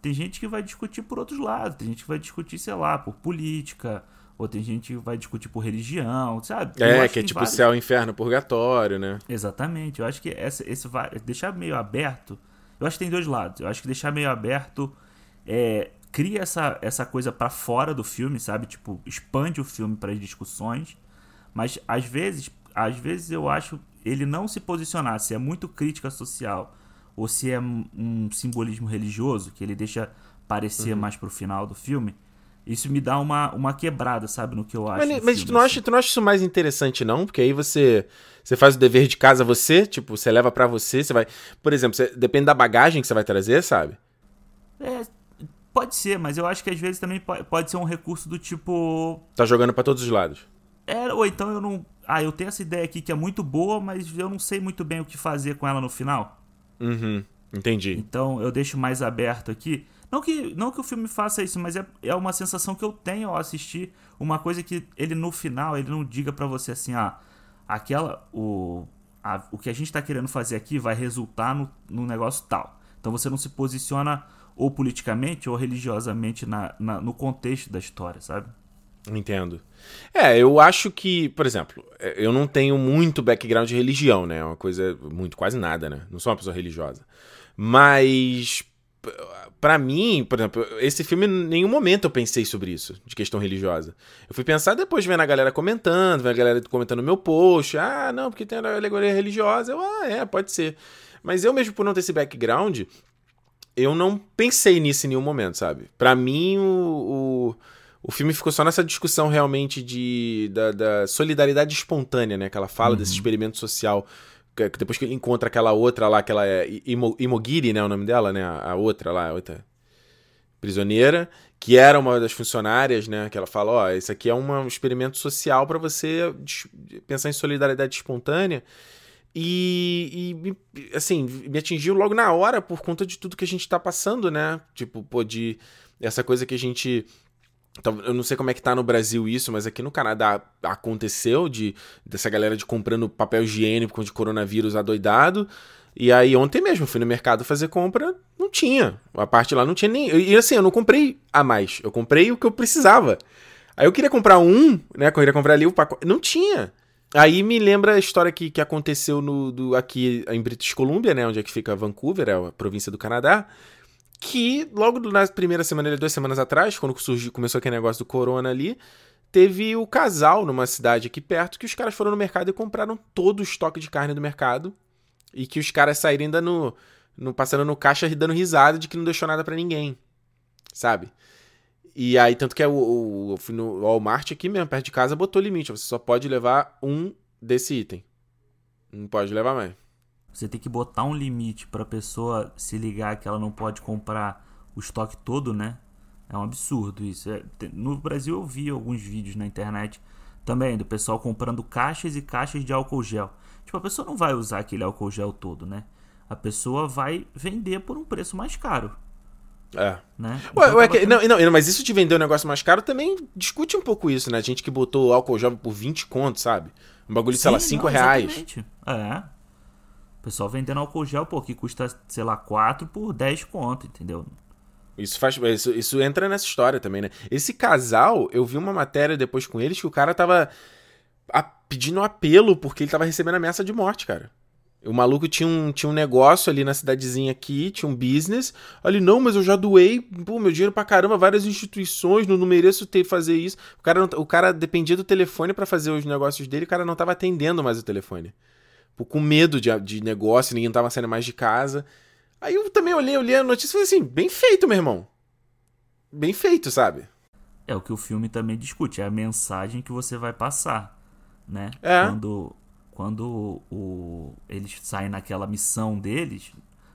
Tem gente que vai discutir por outros lados, tem gente que vai discutir, sei lá, por política, ou tem gente que vai discutir por religião, sabe? É, que é tipo vários... céu, inferno, purgatório, né? Exatamente. Eu acho que essa, esse vai deixar meio aberto. Eu acho que tem dois lados. Eu acho que deixar meio aberto é, cria essa, essa coisa para fora do filme, sabe? Tipo, expande o filme para as discussões. Mas às vezes às vezes eu acho ele não se posicionar se é muito crítica social ou se é um simbolismo religioso que ele deixa parecer uhum. mais pro final do filme. Isso me dá uma, uma quebrada, sabe, no que eu acho. Mas, mas filme, tu, não assim. acha, tu não acha isso mais interessante, não? Porque aí você você faz o dever de casa você, tipo, você leva para você, você vai. Por exemplo, você, depende da bagagem que você vai trazer, sabe? É, pode ser, mas eu acho que às vezes também pode, pode ser um recurso do tipo. Tá jogando para todos os lados. É, ou então eu não ah, eu tenho essa ideia aqui que é muito boa, mas eu não sei muito bem o que fazer com ela no final. Uhum, entendi. Então eu deixo mais aberto aqui. Não que, não que o filme faça isso, mas é, é uma sensação que eu tenho ao assistir uma coisa que ele no final ele não diga para você assim, ah, aquela o a, o que a gente tá querendo fazer aqui vai resultar no, no negócio tal. Então você não se posiciona ou politicamente ou religiosamente na, na no contexto da história, sabe? Entendo. É, eu acho que, por exemplo, é, eu não tenho muito background de religião, né? É uma coisa muito, quase nada, né? Não sou uma pessoa religiosa. Mas para mim, por exemplo, esse filme em nenhum momento eu pensei sobre isso, de questão religiosa. Eu fui pensar depois vendo a galera comentando, vendo a galera comentando meu post, ah, não, porque tem alegoria religiosa. Eu, ah, é, pode ser. Mas eu mesmo por não ter esse background, eu não pensei nisso em nenhum momento, sabe? Para mim o, o o filme ficou só nessa discussão realmente de, da, da solidariedade espontânea, né? Que ela fala uhum. desse experimento social. Que, que depois que ele encontra aquela outra lá, aquela é Imo, Imogiri, né? O nome dela, né? A, a outra lá, a outra prisioneira, que era uma das funcionárias, né? Que ela fala: Ó, oh, isso aqui é um experimento social para você pensar em solidariedade espontânea. E, e, assim, me atingiu logo na hora por conta de tudo que a gente tá passando, né? Tipo, pô, de essa coisa que a gente então, eu não sei como é que tá no Brasil isso, mas aqui no Canadá aconteceu de dessa galera de comprando papel higiênico de coronavírus adoidado. E aí ontem mesmo fui no mercado fazer compra, não tinha. A parte lá não tinha nem. E assim, eu não comprei a mais. Eu comprei o que eu precisava. Aí eu queria comprar um, né? Eu queria comprar ali o pacote. Não tinha. Aí me lembra a história que, que aconteceu no, do, aqui em British Columbia, né? Onde é que fica Vancouver, é a província do Canadá que logo na primeira semana, duas semanas atrás, quando surgiu, começou aquele negócio do corona ali, teve o casal numa cidade aqui perto que os caras foram no mercado e compraram todo o estoque de carne do mercado e que os caras saíram ainda no, no passando no caixa dando risada de que não deixou nada para ninguém, sabe? E aí, tanto que é o, o, o Walmart aqui mesmo, perto de casa, botou limite. Você só pode levar um desse item. Não pode levar mais. Você tem que botar um limite pra pessoa se ligar que ela não pode comprar o estoque todo, né? É um absurdo isso. É, no Brasil eu vi alguns vídeos na internet também do pessoal comprando caixas e caixas de álcool gel. Tipo, a pessoa não vai usar aquele álcool gel todo, né? A pessoa vai vender por um preço mais caro. É. Né? Ué, ué, que, não, não, mas isso de vender um negócio mais caro também discute um pouco isso, né? A gente que botou álcool gel por 20 contos, sabe? Um bagulho, Sim, sei lá, 5 não, reais. Exatamente. É. Pessoal vendendo álcool gel, pô, que custa, sei lá, 4 por 10 conto, entendeu? Isso faz. Isso, isso entra nessa história também, né? Esse casal, eu vi uma matéria depois com eles que o cara tava a, pedindo apelo porque ele tava recebendo ameaça de morte, cara. O maluco tinha um, tinha um negócio ali na cidadezinha aqui, tinha um business. Ali, não, mas eu já doei, pô, meu dinheiro pra caramba, várias instituições, não, não mereço ter fazer isso. O cara, não, o cara dependia do telefone para fazer os negócios dele, o cara não tava atendendo mais o telefone. Com medo de, de negócio, ninguém tava saindo mais de casa. Aí eu também olhei, olhei a notícia e falei assim, bem feito, meu irmão. Bem feito, sabe? É o que o filme também discute, é a mensagem que você vai passar, né? É. Quando quando o, eles saem naquela missão deles,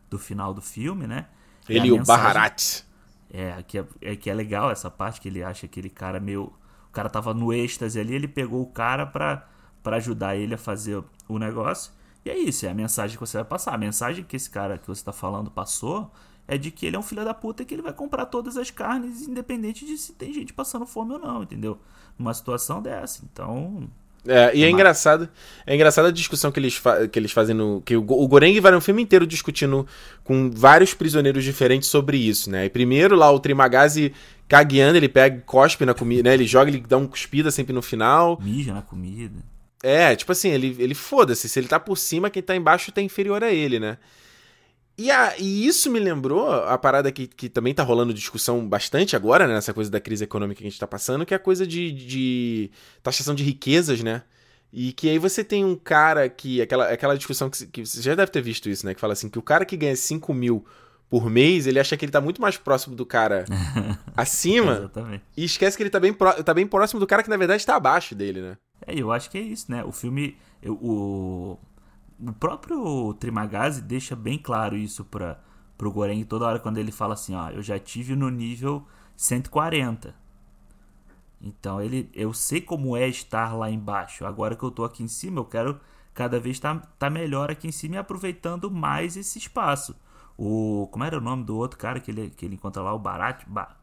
do final do filme, né? Ele e o Baharat. É que, é, é, que é legal essa parte que ele acha aquele cara meio. O cara tava no êxtase ali, ele pegou o cara pra, pra ajudar ele a fazer o negócio. E é isso, é a mensagem que você vai passar. A mensagem que esse cara que você tá falando passou é de que ele é um filho da puta e que ele vai comprar todas as carnes, independente de se tem gente passando fome ou não, entendeu? Numa situação dessa. Então, é, e é engraçado, é engraçada a discussão que eles, que eles fazem no. Que o, o Goreng vai um filme inteiro discutindo com vários prisioneiros diferentes sobre isso, né? E primeiro lá o Trimagazi cagueando, ele pega cospe na comida, né? Ele joga, ele dá um cuspida sempre no final. Mija na comida. É, tipo assim, ele, ele foda-se. Se ele tá por cima, quem tá embaixo tá inferior a ele, né? E, a, e isso me lembrou a parada que, que também tá rolando discussão bastante agora, né, nessa coisa da crise econômica que a gente tá passando, que é a coisa de, de taxação de riquezas, né? E que aí você tem um cara que. Aquela, aquela discussão que, que você já deve ter visto isso, né? Que fala assim: que o cara que ganha 5 mil por mês, ele acha que ele tá muito mais próximo do cara acima. e esquece que ele tá bem, pro, tá bem próximo do cara que na verdade tá abaixo dele, né? É, eu acho que é isso, né? O filme. Eu, o, o próprio Trimagazi deixa bem claro isso para pro Goreng toda hora quando ele fala assim, ó, eu já tive no nível 140. Então ele, eu sei como é estar lá embaixo. Agora que eu tô aqui em cima, eu quero cada vez estar tá, tá melhor aqui em cima e aproveitando mais esse espaço. O como era o nome do outro cara que ele, que ele encontra lá o Barat, ba,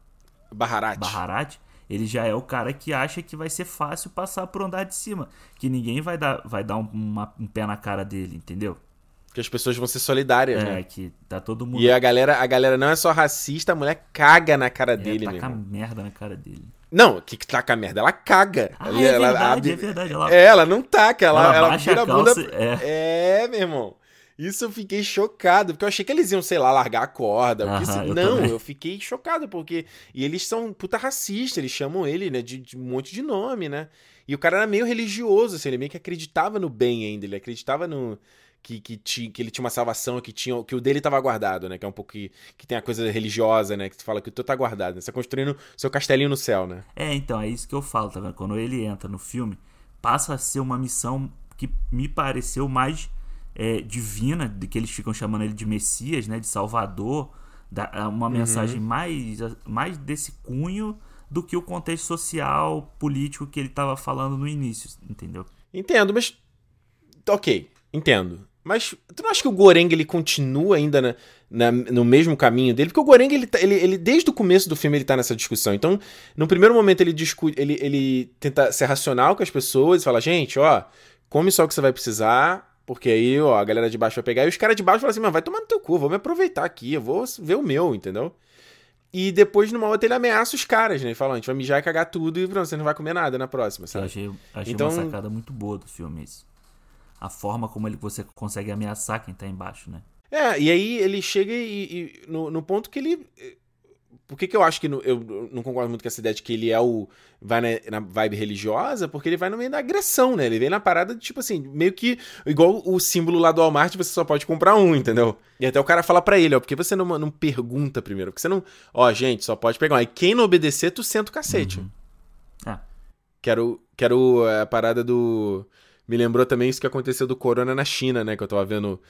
Baharat. Baharat ele já é o cara que acha que vai ser fácil passar por andar de cima. Que ninguém vai dar, vai dar um, uma, um pé na cara dele, entendeu? Que as pessoas vão ser solidárias, é, né? É, que tá todo mundo. E a galera, a galera não é só racista, a mulher caga na cara é, dele taca mesmo. merda na cara dele. Não, que, que taca merda? Ela caga. Ah, ela, é verdade, ela, é verdade. Ela, é, ela não taca, ela, ela, ela vira a bunda. é. é, meu irmão. Isso eu fiquei chocado, porque eu achei que eles iam, sei lá, largar a corda. Uh -huh, eu não, também. eu fiquei chocado, porque. E eles são puta racistas, eles chamam ele, né, de, de, um monte de nome, né? E o cara era meio religioso, assim, ele meio que acreditava no bem ainda, ele acreditava no. Que, que, ti, que ele tinha uma salvação, que, tinha, que o dele estava guardado, né? Que é um pouco que, que tem a coisa religiosa, né? Que tu fala que o teu tá guardado, né? Você tá construindo seu castelinho no céu, né? É, então, é isso que eu falo, tá vendo? Quando ele entra no filme, passa a ser uma missão que me pareceu mais é, divina, de que eles ficam chamando ele de Messias, né, de Salvador, da, é uma uhum. mensagem mais, mais desse cunho do que o contexto social, político que ele estava falando no início, entendeu? Entendo, mas. Ok, entendo. Mas tu não acha que o Goreng ele continua ainda na, na, no mesmo caminho dele? Porque o Goreng, ele, tá, ele, ele, desde o começo do filme, ele tá nessa discussão. Então, no primeiro momento, ele discute, ele, ele tenta ser racional com as pessoas, fala, gente, ó, come só o que você vai precisar, porque aí, ó, a galera de baixo vai pegar e os caras de baixo falam assim, mano, vai tomar no teu cu, vou me aproveitar aqui, eu vou ver o meu, entendeu? E depois, numa outra, ele ameaça os caras, né? Ele fala, a gente vai mijar e cagar tudo e pronto, você não vai comer nada na próxima, sabe? Eu achei, achei então... uma sacada muito boa do filme isso. A forma como ele, você consegue ameaçar quem tá embaixo, né? É, e aí ele chega e, e no, no ponto que ele por que, que eu acho que no, eu não concordo muito com essa ideia de que ele é o. vai na, na, vibe religiosa? Porque ele vai no meio da agressão, né? Ele vem na parada de, tipo assim, meio que. igual o símbolo lá do Walmart, você só pode comprar um, entendeu? E até o cara fala para ele, ó, por que você não, não pergunta primeiro? Porque você não. Ó, gente, só pode pegar um. Aí quem não obedecer, tu senta o cacete. Uhum. É. Quero, quero a parada do. Me lembrou também isso que aconteceu do Corona na China, né? Que eu tava vendo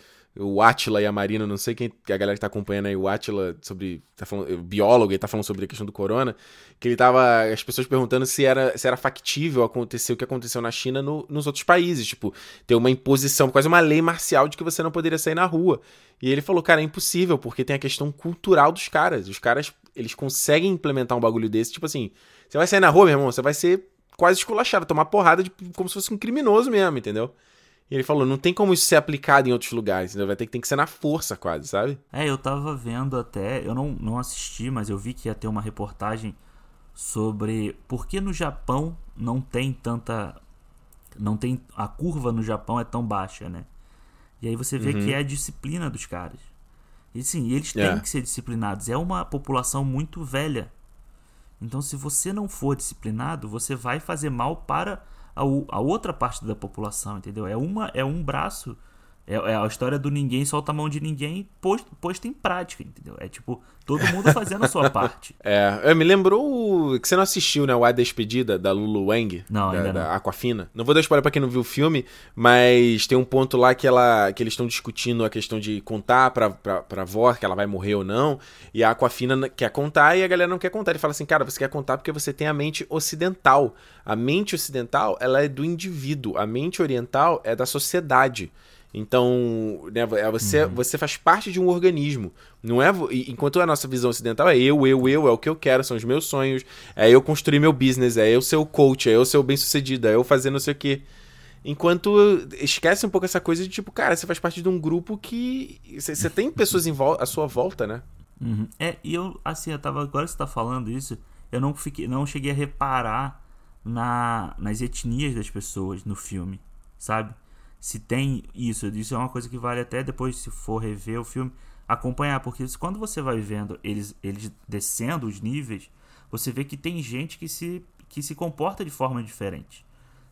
o Atila e a Marina, não sei quem a galera que tá acompanhando aí, o Atila, sobre. Tá falando, biólogo, ele tá falando sobre a questão do corona, que ele tava. As pessoas perguntando se era, se era factível acontecer o que aconteceu na China no, nos outros países. Tipo, ter uma imposição, quase uma lei marcial de que você não poderia sair na rua. E ele falou, cara, é impossível, porque tem a questão cultural dos caras. Os caras, eles conseguem implementar um bagulho desse, tipo assim, você vai sair na rua, meu irmão, você vai ser quase esculachado, tomar porrada de, como se fosse um criminoso mesmo, entendeu? E ele falou, não tem como isso ser aplicado em outros lugares, vai ter que, tem que ser na força quase, sabe? É, eu tava vendo até, eu não, não assisti, mas eu vi que ia ter uma reportagem sobre por que no Japão não tem tanta não tem a curva no Japão é tão baixa, né? E aí você vê uhum. que é a disciplina dos caras. E sim, eles têm é. que ser disciplinados. É uma população muito velha. Então, se você não for disciplinado, você vai fazer mal para a, a outra parte da população, entendeu? É, uma, é um braço é, é, a história do ninguém solta a mão de ninguém posto, posto em prática, entendeu? É tipo, todo mundo fazendo a sua parte. É, me lembrou que você não assistiu, né? O A Despedida da Lulu Wang. Não, da, ainda da não. Aquafina. Não vou dar spoiler pra quem não viu o filme, mas tem um ponto lá que, ela, que eles estão discutindo a questão de contar pra, pra, pra avó que ela vai morrer ou não. E a Aquafina quer contar e a galera não quer contar. Ele fala assim, cara, você quer contar porque você tem a mente ocidental. A mente ocidental, ela é do indivíduo. A mente oriental é da sociedade. Então, né, é você, uhum. você faz parte de um organismo. Não é enquanto a nossa visão ocidental é eu, eu, eu, é o que eu quero, são os meus sonhos, é eu construir meu business, é eu ser o coach, é eu ser o bem-sucedido, é eu fazer não sei o quê. Enquanto esquece um pouco essa coisa de tipo, cara, você faz parte de um grupo que você tem pessoas em à sua volta, né? Uhum. É, e eu assim, eu tava agora que você tá falando isso, eu não fiquei, não cheguei a reparar na, nas etnias das pessoas no filme, sabe? Se tem isso. Isso é uma coisa que vale até depois, se for rever o filme, acompanhar. Porque quando você vai vendo eles, eles descendo os níveis, você vê que tem gente que se, que se comporta de forma diferente.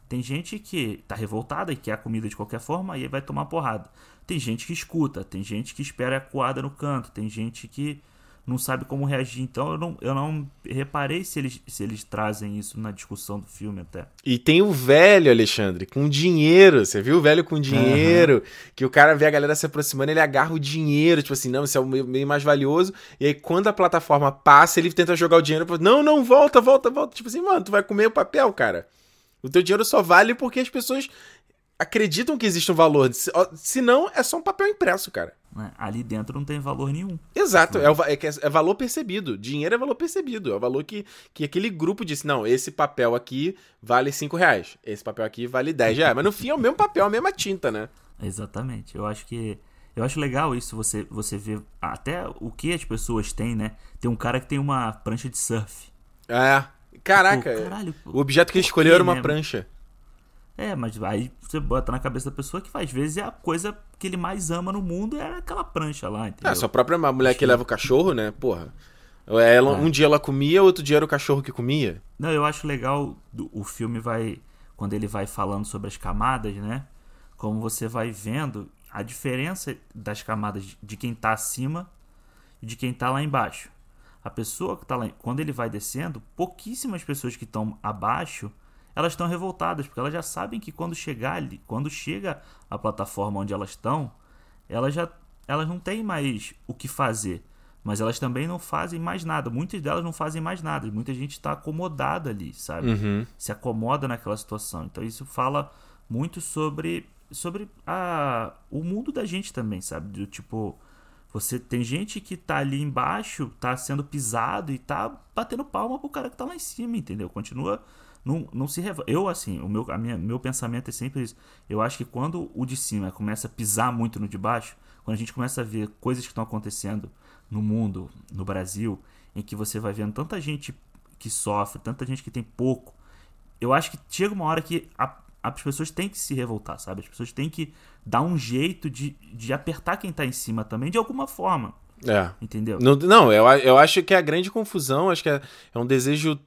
Tem gente que tá revoltada e quer a comida de qualquer forma e vai tomar porrada. Tem gente que escuta, tem gente que espera a coada no canto, tem gente que não sabe como reagir. Então eu não, eu não reparei se eles, se eles trazem isso na discussão do filme até. E tem o velho, Alexandre, com dinheiro. Você viu o velho com dinheiro? Uhum. Que o cara vê a galera se aproximando, ele agarra o dinheiro, tipo assim, não, isso é o meio mais valioso. E aí quando a plataforma passa, ele tenta jogar o dinheiro. Não, não, volta, volta, volta. Tipo assim, mano, tu vai comer o papel, cara. O teu dinheiro só vale porque as pessoas acreditam que existe um valor. Se não, é só um papel impresso, cara. É, ali dentro não tem valor nenhum. Exato, é, o, é, é, valor percebido. Dinheiro é valor percebido. É o valor que, que aquele grupo disse: não, esse papel aqui vale 5 reais. Esse papel aqui vale 10 reais. Mas no fim é o mesmo papel, a mesma tinta, né? Exatamente. Eu acho que. Eu acho legal isso, você, você ver até o que as pessoas têm, né? Tem um cara que tem uma prancha de surf. É. Caraca. Pô, caralho, o objeto que ele escolheu era uma prancha. É, mas aí você bota na cabeça da pessoa que às vezes é a coisa que ele mais ama no mundo é aquela prancha lá, entendeu? É, sua própria mulher que leva o cachorro, né? Porra. Ela, é. Um dia ela comia, outro dia era o cachorro que comia. Não, eu acho legal o filme vai. Quando ele vai falando sobre as camadas, né? Como você vai vendo a diferença das camadas de quem tá acima e de quem tá lá embaixo. A pessoa que tá lá. Quando ele vai descendo, pouquíssimas pessoas que estão abaixo elas estão revoltadas, porque elas já sabem que quando chegar ali, quando chega a plataforma onde elas estão, elas já elas não têm mais o que fazer, mas elas também não fazem mais nada. Muitas delas não fazem mais nada. Muita gente está acomodada ali, sabe? Uhum. Se acomoda naquela situação. Então isso fala muito sobre sobre a, o mundo da gente também, sabe? Do tipo, você tem gente que tá ali embaixo, tá sendo pisado e tá batendo palma pro cara que tá lá em cima, entendeu? Continua não, não se revolta. Eu, assim, o meu, a minha, meu pensamento é sempre isso. Eu acho que quando o de cima começa a pisar muito no de baixo, quando a gente começa a ver coisas que estão acontecendo no mundo, no Brasil, em que você vai vendo tanta gente que sofre, tanta gente que tem pouco, eu acho que chega uma hora que a, as pessoas têm que se revoltar, sabe? As pessoas têm que dar um jeito de, de apertar quem tá em cima também, de alguma forma. É. Entendeu? Não, não eu, eu acho que é a grande confusão, acho que é, é um desejo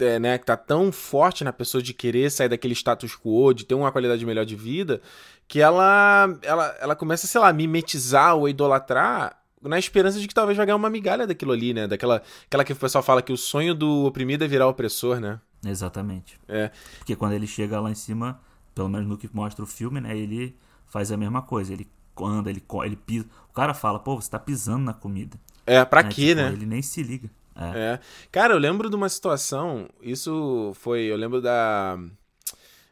é, né, que tá tão forte na pessoa de querer sair daquele status quo, de ter uma qualidade melhor de vida, que ela, ela, ela começa, sei lá, a mimetizar ou idolatrar na esperança de que talvez vai ganhar uma migalha daquilo ali, né? Daquela aquela que o pessoal fala que o sonho do oprimido é virar opressor, né? Exatamente. É. Porque quando ele chega lá em cima, pelo menos no que mostra o filme, né? Ele faz a mesma coisa. Ele anda, ele, ele pisa. O cara fala, pô, você tá pisando na comida. É, pra né? quê, tipo, né? Ele nem se liga. É. é. Cara, eu lembro de uma situação. Isso foi. Eu lembro da.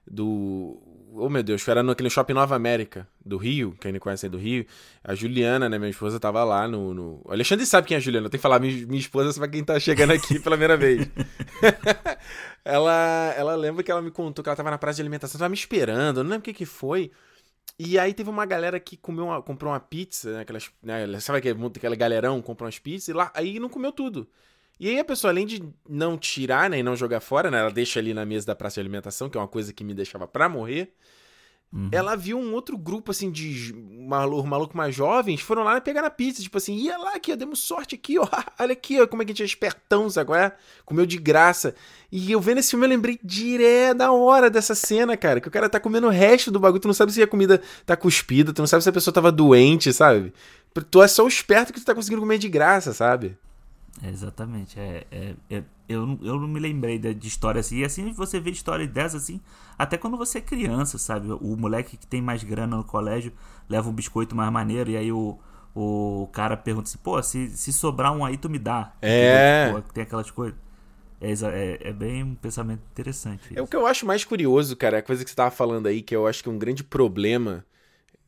Do. Oh, meu Deus, era naquele shopping Nova América, do Rio, quem não conhece aí do Rio. A Juliana, né, minha esposa, tava lá no. no... O Alexandre sabe quem é a Juliana, tem que falar minha, minha esposa pra quem tá chegando aqui pela primeira vez. ela, ela lembra que ela me contou que ela tava na praça de alimentação, tava me esperando, não lembro o que que foi. E aí teve uma galera que comeu uma, comprou uma pizza, né, aquelas, né, sabe aquele, aquele galerão comprou umas pizzas e lá, aí não comeu tudo. E aí a pessoa, além de não tirar, né, e não jogar fora, né, ela deixa ali na mesa da praça de alimentação, que é uma coisa que me deixava pra morrer, Uhum. Ela viu um outro grupo, assim, de maluco, maluco mais jovens, foram lá pegar na pizza, tipo assim, ia lá aqui, ó, demos sorte aqui, ó, olha aqui, ó, como é que a gente é espertão, sabe qual é? Comeu de graça. E eu vendo esse filme, eu lembrei direto da hora dessa cena, cara, que o cara tá comendo o resto do bagulho, tu não sabe se a comida tá cuspida, tu não sabe se a pessoa tava doente, sabe? Tu é só o esperto que tu tá conseguindo comer de graça, sabe? É, exatamente, é, é, é eu, eu não me lembrei de, de história assim. E assim você vê história dessa assim, até quando você é criança, sabe? O moleque que tem mais grana no colégio leva um biscoito mais maneiro e aí o, o cara pergunta assim, pô, se, se sobrar um aí tu me dá. É. Tipo, tem aquelas coisas. É, é, é, bem um pensamento interessante. Isso. É o que eu acho mais curioso, cara, a coisa que você tava falando aí, que eu acho que é um grande problema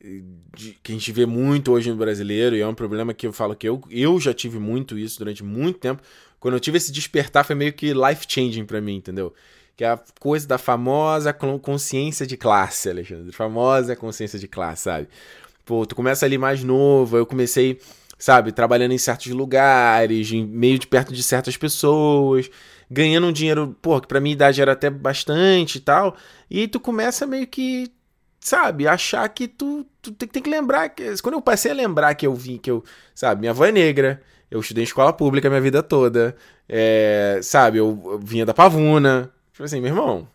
de, que a gente vê muito hoje no brasileiro, e é um problema que eu falo que eu, eu já tive muito isso durante muito tempo. Quando eu tive esse despertar, foi meio que life changing para mim, entendeu? Que é a coisa da famosa consciência de classe, Alexandre. Famosa consciência de classe, sabe? Pô, tu começa ali mais novo, eu comecei, sabe, trabalhando em certos lugares, meio de perto de certas pessoas, ganhando um dinheiro, pô, que pra minha idade era até bastante e tal. E aí tu começa meio que, sabe, achar que tu, tu tem, tem que lembrar. Que, quando eu passei a lembrar que eu vim, que eu, sabe, minha avó é negra, eu estudei em escola pública minha vida toda. É, sabe, eu, eu, vinha da pavuna. Tipo assim, meu irmão.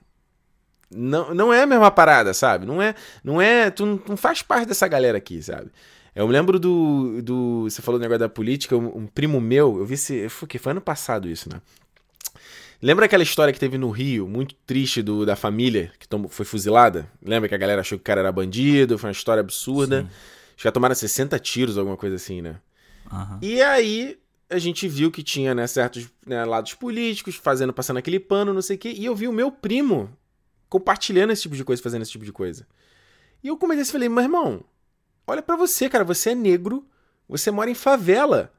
Não, não é a mesma parada, sabe? Não é. Não é. Tu não, não faz parte dessa galera aqui, sabe? Eu me lembro do. do você falou do negócio da política, um, um primo meu, eu vi se. Foi, foi ano passado isso, né? Lembra aquela história que teve no Rio, muito triste, do, da família que tomou, foi fuzilada? Lembra que a galera achou que o cara era bandido? Foi uma história absurda. Sim. Acho que tomaram 60 tiros, alguma coisa assim, né? Uhum. E aí a gente viu que tinha né, certos né, lados políticos fazendo, passando aquele pano, não sei o quê. E eu vi o meu primo compartilhando esse tipo de coisa, fazendo esse tipo de coisa. E eu comecei e falei, meu irmão, olha para você, cara, você é negro, você mora em favela.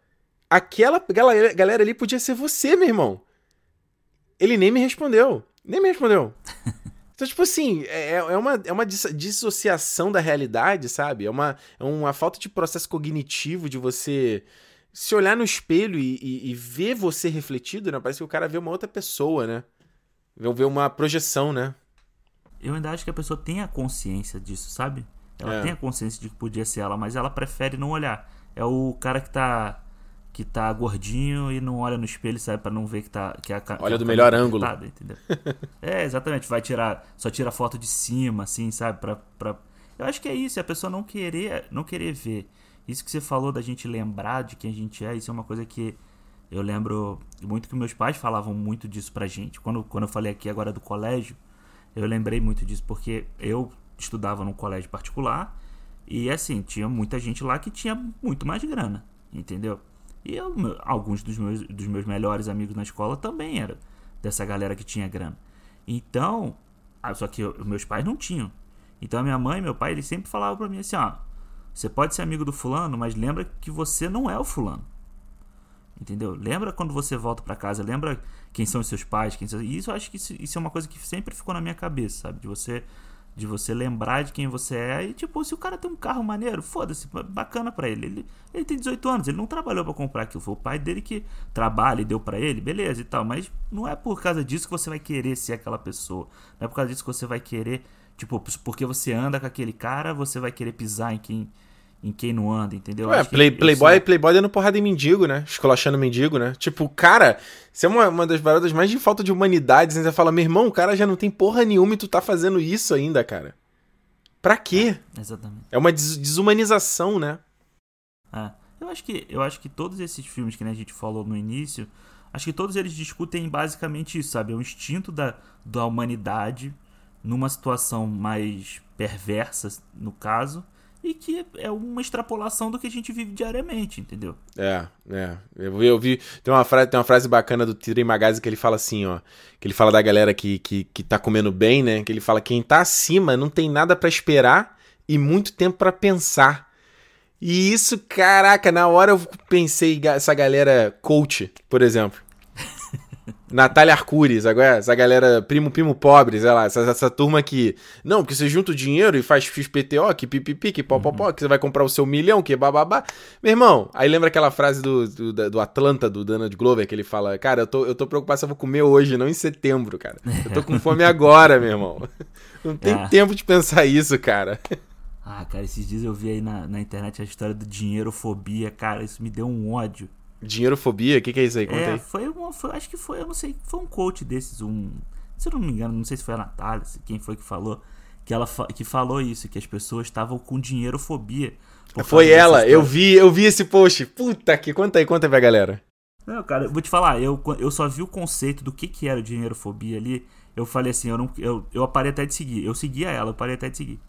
Aquela galera, galera ali podia ser você, meu irmão. Ele nem me respondeu. Nem me respondeu. Então, tipo assim, é, é, uma, é uma dissociação da realidade, sabe? É uma, é uma falta de processo cognitivo de você se olhar no espelho e, e, e ver você refletido, né? Parece que o cara vê uma outra pessoa, né? Vê uma projeção, né? Eu ainda acho que a pessoa tem a consciência disso, sabe? Ela é. tem a consciência de que podia ser ela, mas ela prefere não olhar. É o cara que tá que tá gordinho e não olha no espelho, sabe, para não ver que tá que a Olha do melhor ângulo. entendeu? é, exatamente, vai tirar, só tira foto de cima assim, sabe, para pra... Eu acho que é isso, é a pessoa não querer, não querer ver. Isso que você falou da gente lembrar de quem a gente é, isso é uma coisa que eu lembro muito que meus pais falavam muito disso pra gente. Quando, quando eu falei aqui agora do colégio, eu lembrei muito disso, porque eu estudava num colégio particular e assim, tinha muita gente lá que tinha muito mais grana, entendeu? E eu, alguns dos meus, dos meus melhores amigos na escola também eram dessa galera que tinha grana. Então, ah, só que eu, meus pais não tinham. Então minha mãe e meu pai, eles sempre falavam para mim assim, ó, você pode ser amigo do fulano, mas lembra que você não é o fulano. Entendeu? Lembra quando você volta para casa, lembra quem são os seus pais, quem são... E isso eu acho que isso, isso é uma coisa que sempre ficou na minha cabeça, sabe? De você de você lembrar de quem você é. E, tipo, se o cara tem um carro maneiro, foda-se, bacana para ele. ele. Ele tem 18 anos, ele não trabalhou para comprar aquilo. Foi o pai dele que trabalha e deu para ele, beleza e tal. Mas não é por causa disso que você vai querer ser aquela pessoa. Não é por causa disso que você vai querer Tipo, porque você anda com aquele cara, você vai querer pisar em quem, em quem não anda, entendeu? Ué, play, Playboy, Playboy dando porrada em mendigo, né? Escolachando mendigo, né? Tipo, cara, isso é uma, uma das paradas mais de falta de humanidade. Você fala, meu irmão, o cara já não tem porra nenhuma e tu tá fazendo isso ainda, cara. Pra quê? É, exatamente. É uma des desumanização, né? É. Eu acho que, eu acho que todos esses filmes que né, a gente falou no início, acho que todos eles discutem basicamente isso, sabe? É o instinto da, da humanidade numa situação mais perversa, no caso, e que é uma extrapolação do que a gente vive diariamente, entendeu? É, é. Eu eu vi tem, uma frase, tem uma frase bacana do Tira Magazine que ele fala assim, ó. Que ele fala da galera que, que, que tá comendo bem, né? Que ele fala: quem tá acima não tem nada para esperar e muito tempo para pensar. E isso, caraca, na hora eu pensei essa galera coach, por exemplo. Natália Arcures, agora essa galera primo primo pobre, sei lá, essa, essa turma que. Não, porque você junta o dinheiro e faz XPTO, que pipipi, que popopó, uhum. que você vai comprar o seu milhão, que bababá. Meu irmão, aí lembra aquela frase do, do, do Atlanta, do Donald Glover, que ele fala: Cara, eu tô, eu tô preocupado se eu vou comer hoje, não em setembro, cara. Eu tô com fome agora, meu irmão. Não tem é. tempo de pensar isso, cara. Ah, cara, esses dias eu vi aí na, na internet a história do dinheirofobia, cara, isso me deu um ódio. Dinheirofobia? O que, que é isso aí? Conta é, aí. Foi uma. Foi, acho que foi, eu não sei, foi um coach desses, um. Se eu não me engano, não sei se foi a Natália, quem foi que falou. Que ela que falou isso, que as pessoas estavam com dinheirofobia. Foi ela, eu vi, eu vi esse post. Puta que. Conta aí, conta aí pra galera. Não, cara, eu vou te falar, eu, eu só vi o conceito do que, que era dinheirofobia ali. Eu falei assim, eu não. Eu, eu parei até de seguir. Eu seguia ela, eu parei até de seguir.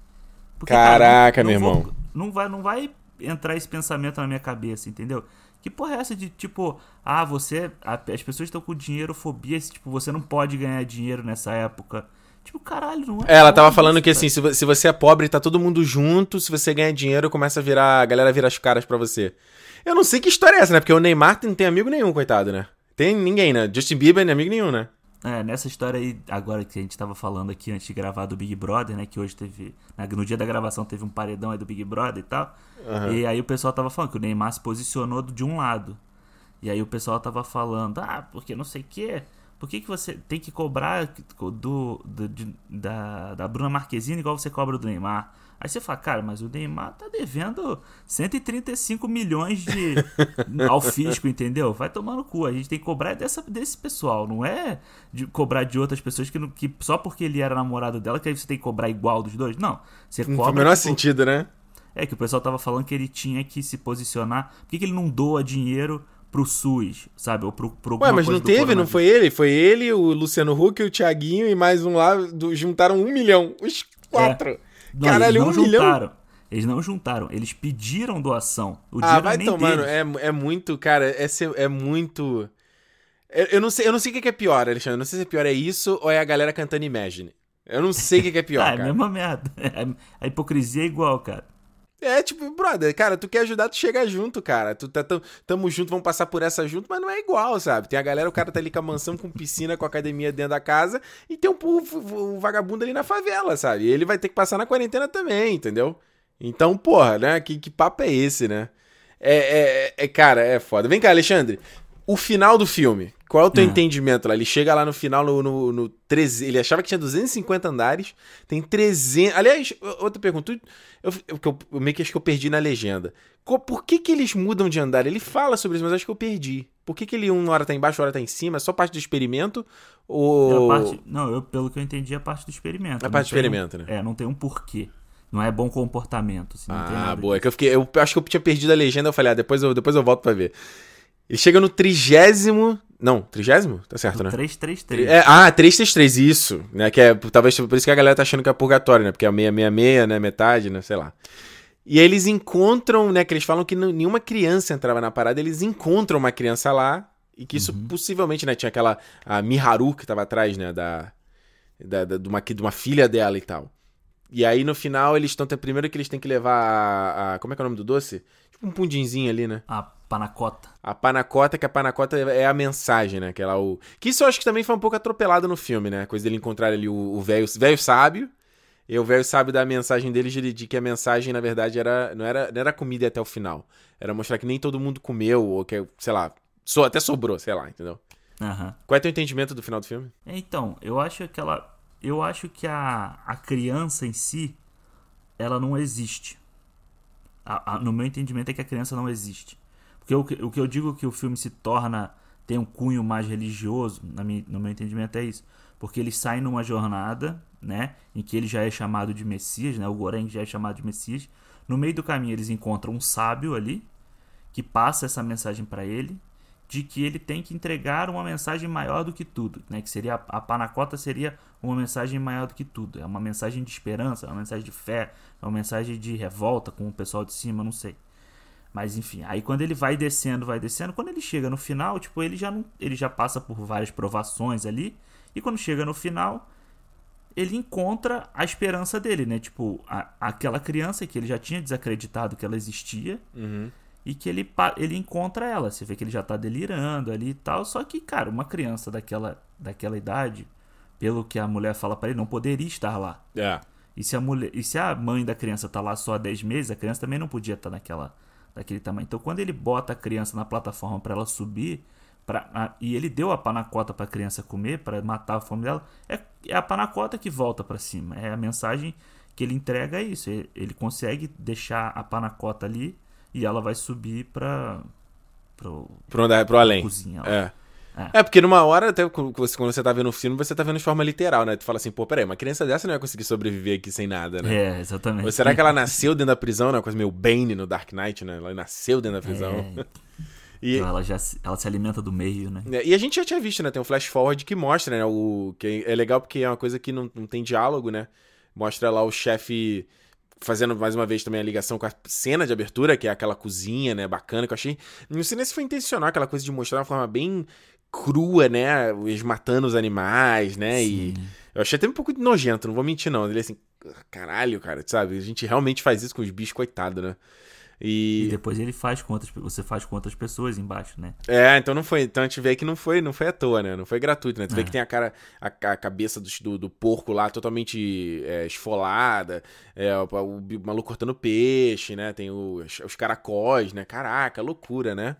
Porque, Caraca, cara, não, não meu vou, irmão. Não vai, não vai entrar esse pensamento na minha cabeça, entendeu? Que porra é essa de tipo, ah, você. as pessoas estão com dinheirofobia, tipo, você não pode ganhar dinheiro nessa época. Tipo, caralho, não é. é ela tava falando isso, que assim, se, se você é pobre, tá todo mundo junto, se você ganha dinheiro, começa a virar. A galera vira as caras para você. Eu não sei que história é essa, né? Porque o Neymar não tem amigo nenhum, coitado, né? Tem ninguém, né? Justin Bieber não é amigo nenhum, né? É, nessa história aí, agora que a gente tava falando aqui antes de gravar do Big Brother, né? Que hoje teve. No dia da gravação teve um paredão aí do Big Brother e tal. Uhum. E aí o pessoal tava falando que o Neymar se posicionou de um lado. E aí o pessoal tava falando, ah, porque não sei o quê. Por que, que você tem que cobrar do, do de, da, da Bruna Marquezine igual você cobra do Neymar? Aí você fala, cara, mas o Neymar tá devendo 135 milhões de ao fisco, entendeu? Vai tomar no cu. A gente tem que cobrar dessa, desse pessoal, não é de cobrar de outras pessoas que, que só porque ele era namorado dela que aí você tem que cobrar igual dos dois. Não. Você não cobra. Não menor tipo, sentido, né? É que o pessoal tava falando que ele tinha que se posicionar. Por que, que ele não doa dinheiro pro SUS, sabe? Ou pro, pro Ué, mas não teve, não foi ele? Foi ele, o Luciano Huck, o Thiaguinho e mais um lá, do, juntaram um milhão. Os quatro. É. Não, Caralho, um juntaram. milhão. Eles não juntaram, eles pediram doação. O ah, vai tomando. É, é muito, cara, é, é muito. Eu, eu, não sei, eu não sei o que é pior, Alexandre. Eu não sei se é pior é isso ou é a galera cantando Imagine. Eu não sei o que é pior, ah, cara. É a mesma merda. A hipocrisia é igual, cara. É, tipo, brother, cara, tu quer ajudar, tu chega junto, cara. Tu tá tamo, tamo junto, vamos passar por essa junto, mas não é igual, sabe? Tem a galera, o cara tá ali com a mansão, com piscina, com academia dentro da casa, e tem um, um, um vagabundo ali na favela, sabe? E ele vai ter que passar na quarentena também, entendeu? Então, porra, né? Que, que papo é esse, né? É, é, é, cara, é foda. Vem cá, Alexandre. O final do filme, qual é o teu ah. entendimento lá? Ele chega lá no final, no, no, no 13, ele achava que tinha 250 andares, tem 300... Aliás, outra pergunta, eu, eu, eu, eu meio que acho que eu perdi na legenda. Por que que eles mudam de andar? Ele fala sobre isso, mas acho que eu perdi. Por que que ele uma hora tá embaixo, uma hora tá em cima? É só parte do experimento? Ou... É parte, não, eu, pelo que eu entendi, é parte do experimento. É parte do experimento, um, né? É, não tem um porquê. Não é bom comportamento. Assim, ah, boa. É que eu fiquei. Eu acho que eu tinha perdido a legenda. Eu falei, ah, depois eu, depois eu volto pra ver. Ele chega no trigésimo. Não, trigésimo? Tá certo, no né? 333. É, ah, 333, isso. Né? Que é, talvez por isso que a galera tá achando que é purgatório, né? Porque é 666, né? Metade, né? Sei lá. E aí eles encontram, né? Que eles falam que nenhuma criança entrava na parada. Eles encontram uma criança lá. E que isso uhum. possivelmente, né? Tinha aquela. A Miharu que tava atrás, né? Da. da, da de, uma, de uma filha dela e tal. E aí no final eles estão. Primeiro que eles têm que levar a, a, Como é que é o nome do doce? Um pundinzinho ali, né? A panacota. A panacota, que a panacota é a mensagem, né? Que, ela, o... que isso eu acho que também foi um pouco atropelado no filme, né? A coisa dele encontrar ali o velho velho sábio. E o velho sábio da mensagem dele de, de, que a mensagem, na verdade, era não, era não era comida até o final. Era mostrar que nem todo mundo comeu, ou que, sei lá, so, até sobrou, sei lá, entendeu? Uhum. Qual é teu entendimento do final do filme? Então, eu acho que ela eu acho que a, a criança em si, ela não existe. A, a, no meu entendimento é que a criança não existe. Porque o, o que eu digo que o filme se torna, tem um cunho mais religioso, na minha, no meu entendimento é isso. Porque eles saem numa jornada, né, em que ele já é chamado de Messias, né, o Goreng já é chamado de Messias. No meio do caminho eles encontram um sábio ali, que passa essa mensagem para ele, de que ele tem que entregar uma mensagem maior do que tudo, né? Que seria a panacota seria uma mensagem maior do que tudo, é uma mensagem de esperança, é uma mensagem de fé, uma mensagem de revolta com o pessoal de cima, não sei. Mas enfim, aí quando ele vai descendo, vai descendo, quando ele chega no final, tipo, ele já não, ele já passa por várias provações ali, e quando chega no final, ele encontra a esperança dele, né? Tipo, a, aquela criança que ele já tinha desacreditado que ela existia. Uhum e que ele, ele encontra ela. Você vê que ele já tá delirando ali e tal. Só que, cara, uma criança daquela, daquela idade, pelo que a mulher fala para ele, não poderia estar lá. É. E se a mulher, e se a mãe da criança tá lá só há 10 meses, a criança também não podia estar tá naquela daquele tamanho. Então, quando ele bota a criança na plataforma para ela subir, pra, a, e ele deu a panacota para a criança comer para matar a fome dela, é, é a panacota que volta para cima. É a mensagem que ele entrega é isso. Ele, ele consegue deixar a panacota ali e ela vai subir pra. Pro, pro, andar, pro além. Cozinha, é. É. é. porque numa hora, até quando você tá vendo o filme, você tá vendo de forma literal, né? Tu fala assim, pô, peraí, uma criança dessa não vai conseguir sobreviver aqui sem nada, né? É, exatamente. Ou será que ela nasceu dentro da prisão, né? Coisa meio Bane no Dark Knight, né? Ela nasceu dentro da prisão. É. e... Então ela já se, ela se alimenta do meio, né? É, e a gente já tinha visto, né? Tem um flash forward que mostra, né? O, que é legal porque é uma coisa que não, não tem diálogo, né? Mostra lá o chefe fazendo mais uma vez também a ligação com a cena de abertura, que é aquela cozinha, né, bacana, que eu achei. Não sei nem se foi intencional, aquela coisa de mostrar de uma forma bem crua, né, eles matando os animais, né, Sim. e eu achei até um pouco nojento, não vou mentir não, ele assim, caralho, cara, sabe, a gente realmente faz isso com os bichos, coitado, né. E... e... depois ele faz com outras, você faz com outras pessoas embaixo, né? É, então não foi. Então a gente vê que não foi, não foi à toa, né? Não foi gratuito, né? Tu é. vê que tem a cara, a, a cabeça do, do, do, porco lá totalmente é, esfolada, é, o, o, o, maluco cortando peixe, né? Tem os caracóis, né? Caraca, loucura, né?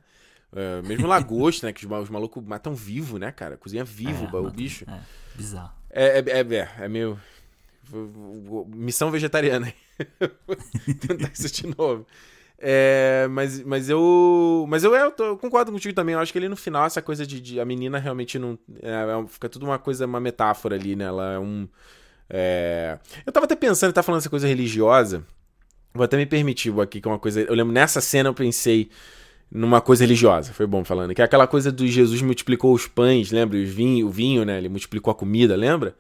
É, mesmo lagosta, né? Que os, os malucos matam vivo, né, cara? Cozinha vivo é, o bicho. É, bizarro. É, é, é, é, é meio. Missão vegetariana. tentar isso de novo. É, mas, mas eu. Mas eu, eu, tô, eu, concordo contigo também. Eu acho que ali no final, essa coisa de, de a menina realmente não. É, é, fica tudo uma coisa, uma metáfora ali, né? Ela é um. É... Eu tava até pensando, tá falando essa coisa religiosa. Vou até me permitir aqui, que é uma coisa. Eu lembro nessa cena eu pensei numa coisa religiosa. Foi bom falando. Que é aquela coisa do Jesus multiplicou os pães, lembra? Os vinho, o vinho, né? Ele multiplicou a comida, lembra?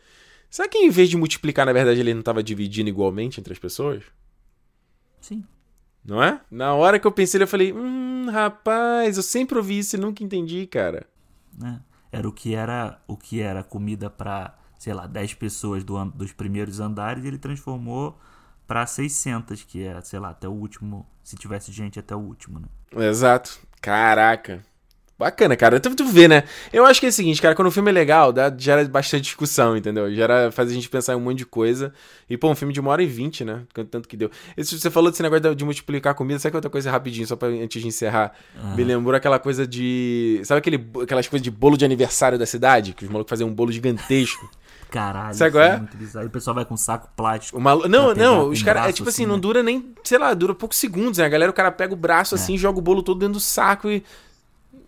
Será que em vez de multiplicar, na verdade, ele não estava dividindo igualmente entre as pessoas? Sim. Não é? Na hora que eu pensei, eu falei, hum, rapaz, eu sempre ouvi isso e nunca entendi, cara. É, era o que era o que era comida para, sei lá, 10 pessoas do, dos primeiros andares e ele transformou para 600, que é, sei lá, até o último, se tivesse gente até o último, né? Exato. Caraca. Bacana, cara. Tu, tu vê, né? Eu acho que é o seguinte, cara, quando o filme é legal, dá, gera bastante discussão, entendeu? Gera, faz a gente pensar em um monte de coisa. E, pô, um filme de uma hora e vinte, né? Tanto que deu. Esse, você falou desse negócio de multiplicar comida, sabe que outra coisa rapidinho, só pra, antes de encerrar? Uhum. Me lembrou aquela coisa de. Sabe aquele, aquelas coisas de bolo de aniversário da cidade? Que os malucos faziam um bolo gigantesco. Caralho, Sabe qual é? é muito bizarro. O pessoal vai com um saco plástico. Malu... Não, não, os caras. É tipo assim, assim né? não dura nem, sei lá, dura poucos segundos, né? A galera, o cara pega o braço é. assim, joga o bolo todo dentro do saco e.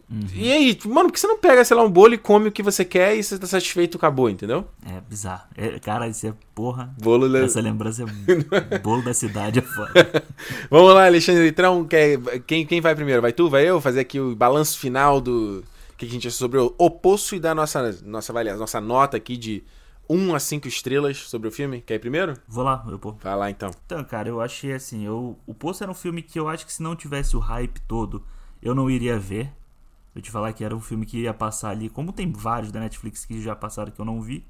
Uhum. E aí, mano, por que você não pega, sei lá, um bolo e come o que você quer e você tá satisfeito acabou, entendeu? É bizarro. É, cara, isso é porra. Bolo da... Essa lembrança é bolo da cidade é foda. Vamos lá, Alexandre Litrão. Quer... Quem, quem vai primeiro? Vai tu? Vai eu? Fazer aqui o balanço final do que a gente achou sobre o Poço e dar nossa, nossa avaliação, nossa nota aqui de 1 a 5 estrelas sobre o filme. Quer ir primeiro? Vou lá, eu pô. Vai lá então. Então, cara, eu achei assim, eu... o Poço era um filme que eu acho que se não tivesse o hype todo, eu não iria ver. Eu te falar que era um filme que ia passar ali, como tem vários da Netflix que já passaram que eu não vi.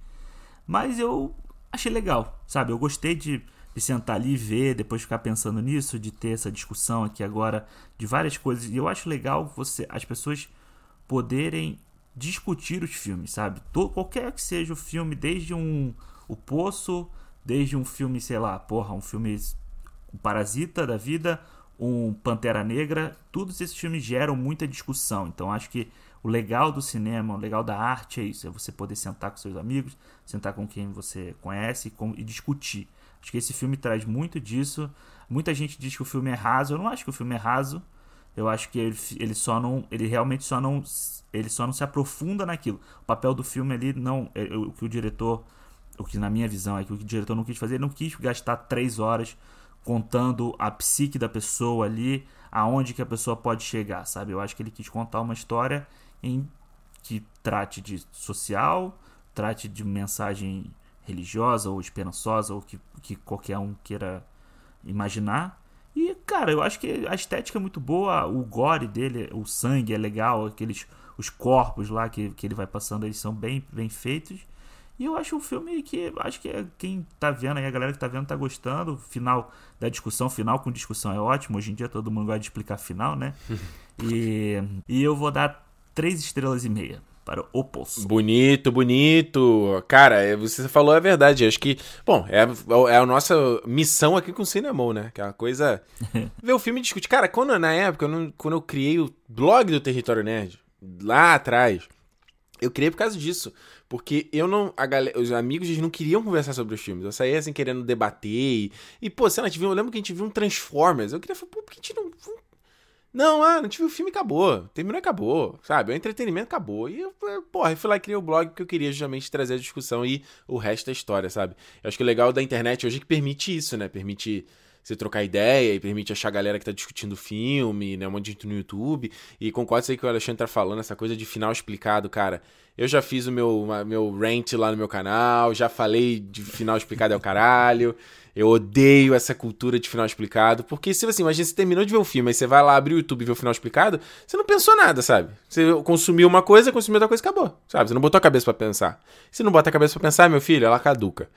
Mas eu achei legal, sabe? Eu gostei de, de sentar ali e ver, depois ficar pensando nisso, de ter essa discussão aqui agora de várias coisas. E eu acho legal você as pessoas poderem discutir os filmes, sabe? Todo, qualquer que seja o filme, desde um O Poço, desde um filme, sei lá, porra, um filme o Parasita da vida, um Pantera Negra, todos esses filmes geram muita discussão. Então acho que o legal do cinema, o legal da arte é isso, é você poder sentar com seus amigos, sentar com quem você conhece e, e discutir. Acho que esse filme traz muito disso. Muita gente diz que o filme é raso, eu não acho que o filme é raso. Eu acho que ele, ele só não, ele realmente só não, ele só não se aprofunda naquilo. O papel do filme ali não, é, o que o diretor, o que na minha visão é que o diretor não quis fazer, ele não quis gastar três horas contando a psique da pessoa ali, aonde que a pessoa pode chegar, sabe? Eu acho que ele quis contar uma história em que trate de social, trate de mensagem religiosa ou esperançosa ou que, que qualquer um queira imaginar. E, cara, eu acho que a estética é muito boa, o gore dele, o sangue é legal, aqueles os corpos lá que, que ele vai passando, eles são bem, bem feitos. E eu acho um filme que acho que quem tá vendo aí, a galera que tá vendo tá gostando. O final da discussão, final com discussão é ótimo. Hoje em dia todo mundo gosta de explicar final, né? e, e eu vou dar três estrelas e meia para o oposto. Bonito, bonito. Cara, é, você falou a verdade. Acho que, bom, é, é a nossa missão aqui com o Cinemon, né? Que é uma coisa. ver o filme e discutir. Cara, quando na época, quando eu criei o blog do Território Nerd, lá atrás, eu criei por causa disso. Porque eu não. A galera, os amigos eles não queriam conversar sobre os filmes. Eu saía assim querendo debater. E, e pô, sei lá, a gente viu, eu lembro que a gente viu um Transformers. Eu queria falar, pô, por que a gente não. Não, ah, não tive o filme acabou. Terminou e acabou. Sabe? O entretenimento acabou. E eu, porra, eu fui lá e criei o blog porque eu queria justamente trazer a discussão e o resto da história, sabe? Eu acho que o legal da internet hoje é que permite isso, né? Permite você trocar ideia e permite achar a galera que tá discutindo filme, né? Um monte de gente no YouTube. E concordo isso aí que o Alexandre tá falando, essa coisa de final explicado, cara. Eu já fiz o meu, meu rant lá no meu canal, já falei de final explicado é o caralho. Eu odeio essa cultura de final explicado, porque se assim, imagina você terminou de ver um filme, aí você vai lá abrir o YouTube e ver o final explicado, você não pensou nada, sabe? Você consumiu uma coisa, consumiu outra coisa acabou, sabe? Você não botou a cabeça para pensar. Se não bota a cabeça para pensar, meu filho, ela caduca.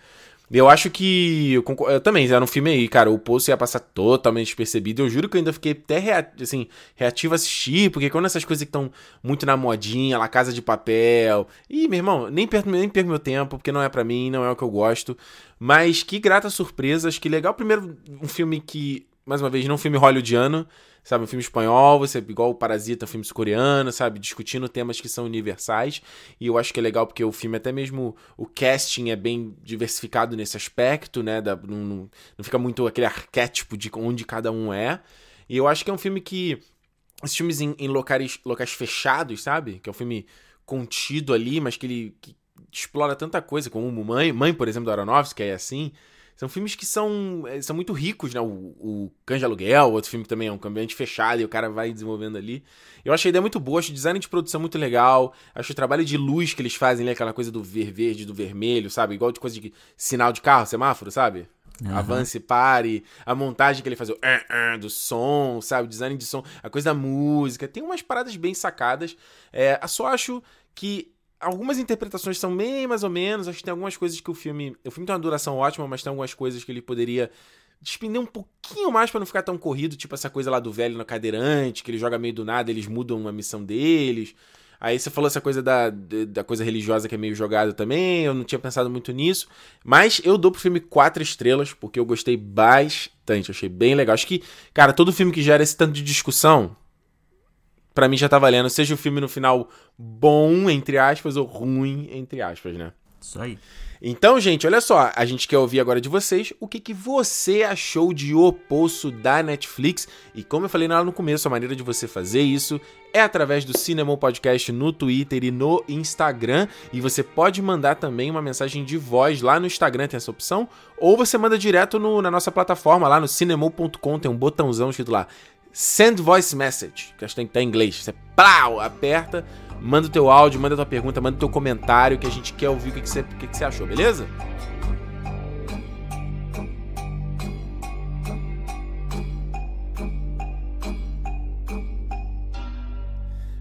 Eu acho que. Eu, eu também, era um filme aí, cara. O Poço ia passar totalmente despercebido. Eu juro que eu ainda fiquei até rea, assim, reativo a assistir, porque quando essas coisas que estão muito na modinha, lá Casa de Papel. Ih, meu irmão, nem perco, nem perco meu tempo, porque não é para mim, não é o que eu gosto. Mas que grata surpresa, acho que legal. Primeiro, um filme que, mais uma vez, não filme hollywoodiano sabe? Um filme espanhol, você igual o Parasita, um filme coreano, sabe? Discutindo temas que são universais. E eu acho que é legal porque o filme, até mesmo o casting é bem diversificado nesse aspecto, né? Da, não, não, não fica muito aquele arquétipo de onde cada um é. E eu acho que é um filme que. Esses filmes em, em locais, locais fechados, sabe? Que é um filme contido ali, mas que ele que explora tanta coisa, como Mãe, Mãe, por exemplo, do Aronofsky, que é assim. São filmes que são, eh, são muito ricos, né? O, o de Aluguel, outro filme que também é um ambiente fechado e o cara vai desenvolvendo ali. Eu achei a ideia muito boa, acho o design de produção muito legal, acho o trabalho de luz que eles fazem ali, aquela coisa do ver verde, do vermelho, sabe? Igual de coisa de sinal de carro, semáforo, sabe? Uhum. Avance, pare, a montagem que ele faz, o uh, uh, do som, sabe? O design de som, a coisa da música. Tem umas paradas bem sacadas. É, só acho que algumas interpretações são bem mais ou menos. Acho que tem algumas coisas que o filme. O filme tem uma duração ótima, mas tem algumas coisas que ele poderia despender um pouquinho mais para não ficar tão corrido, tipo essa coisa lá do velho na cadeirante, que ele joga meio do nada, eles mudam a missão deles. Aí você falou essa coisa da, da coisa religiosa que é meio jogada também, eu não tinha pensado muito nisso. Mas eu dou pro filme quatro estrelas, porque eu gostei bastante, achei bem legal. Acho que, cara, todo filme que gera esse tanto de discussão, para mim já tá valendo. Seja o filme no final bom, entre aspas, ou ruim, entre aspas, né? Isso aí. Então, gente, olha só, a gente quer ouvir agora de vocês o que, que você achou de O Poço da Netflix. E como eu falei lá no começo, a maneira de você fazer isso é através do Cinema Podcast no Twitter e no Instagram. E você pode mandar também uma mensagem de voz lá no Instagram, tem essa opção. Ou você manda direto no, na nossa plataforma, lá no cinema.com, tem um botãozão escrito lá Send Voice Message, que acho que tem que estar em inglês. Você plau, aperta, manda o teu áudio, manda a tua pergunta, manda o teu comentário, que a gente quer ouvir o que, que, você, que, que você achou, beleza?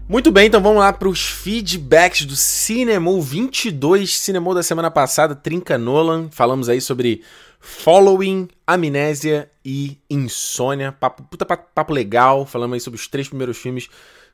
Muito bem, então vamos lá para os feedbacks do Cinemol 22, Cinemol da semana passada, Trinca Nolan. Falamos aí sobre Following, Amnésia e Insônia. Papo, puta papo legal. Falamos aí sobre os três primeiros filmes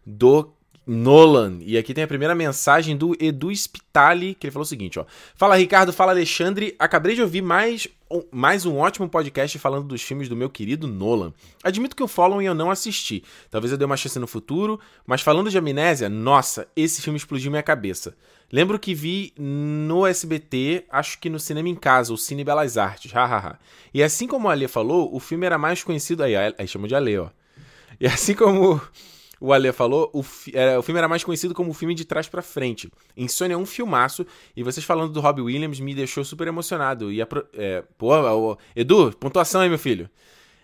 do Nolan. E aqui tem a primeira mensagem do Edu Spitali, que ele falou o seguinte, ó. Fala Ricardo, fala Alexandre. Acabei de ouvir mais, mais um ótimo podcast falando dos filmes do meu querido Nolan. Admito que o Following eu não assisti. Talvez eu dê uma chance no futuro, mas falando de amnésia, nossa, esse filme explodiu minha cabeça. Lembro que vi no SBT, acho que no Cinema em Casa, o Cine Belas Artes, hahaha. e assim como a Alê falou, o filme era mais conhecido... Aí, aí chamou de Alê, ó. E assim como o Ale falou, o, é, o, filme era mais conhecido como o filme de trás para frente. Insônia é um filmaço, e vocês falando do Robbie Williams me deixou super emocionado. E é, pô, Edu, pontuação aí, meu filho.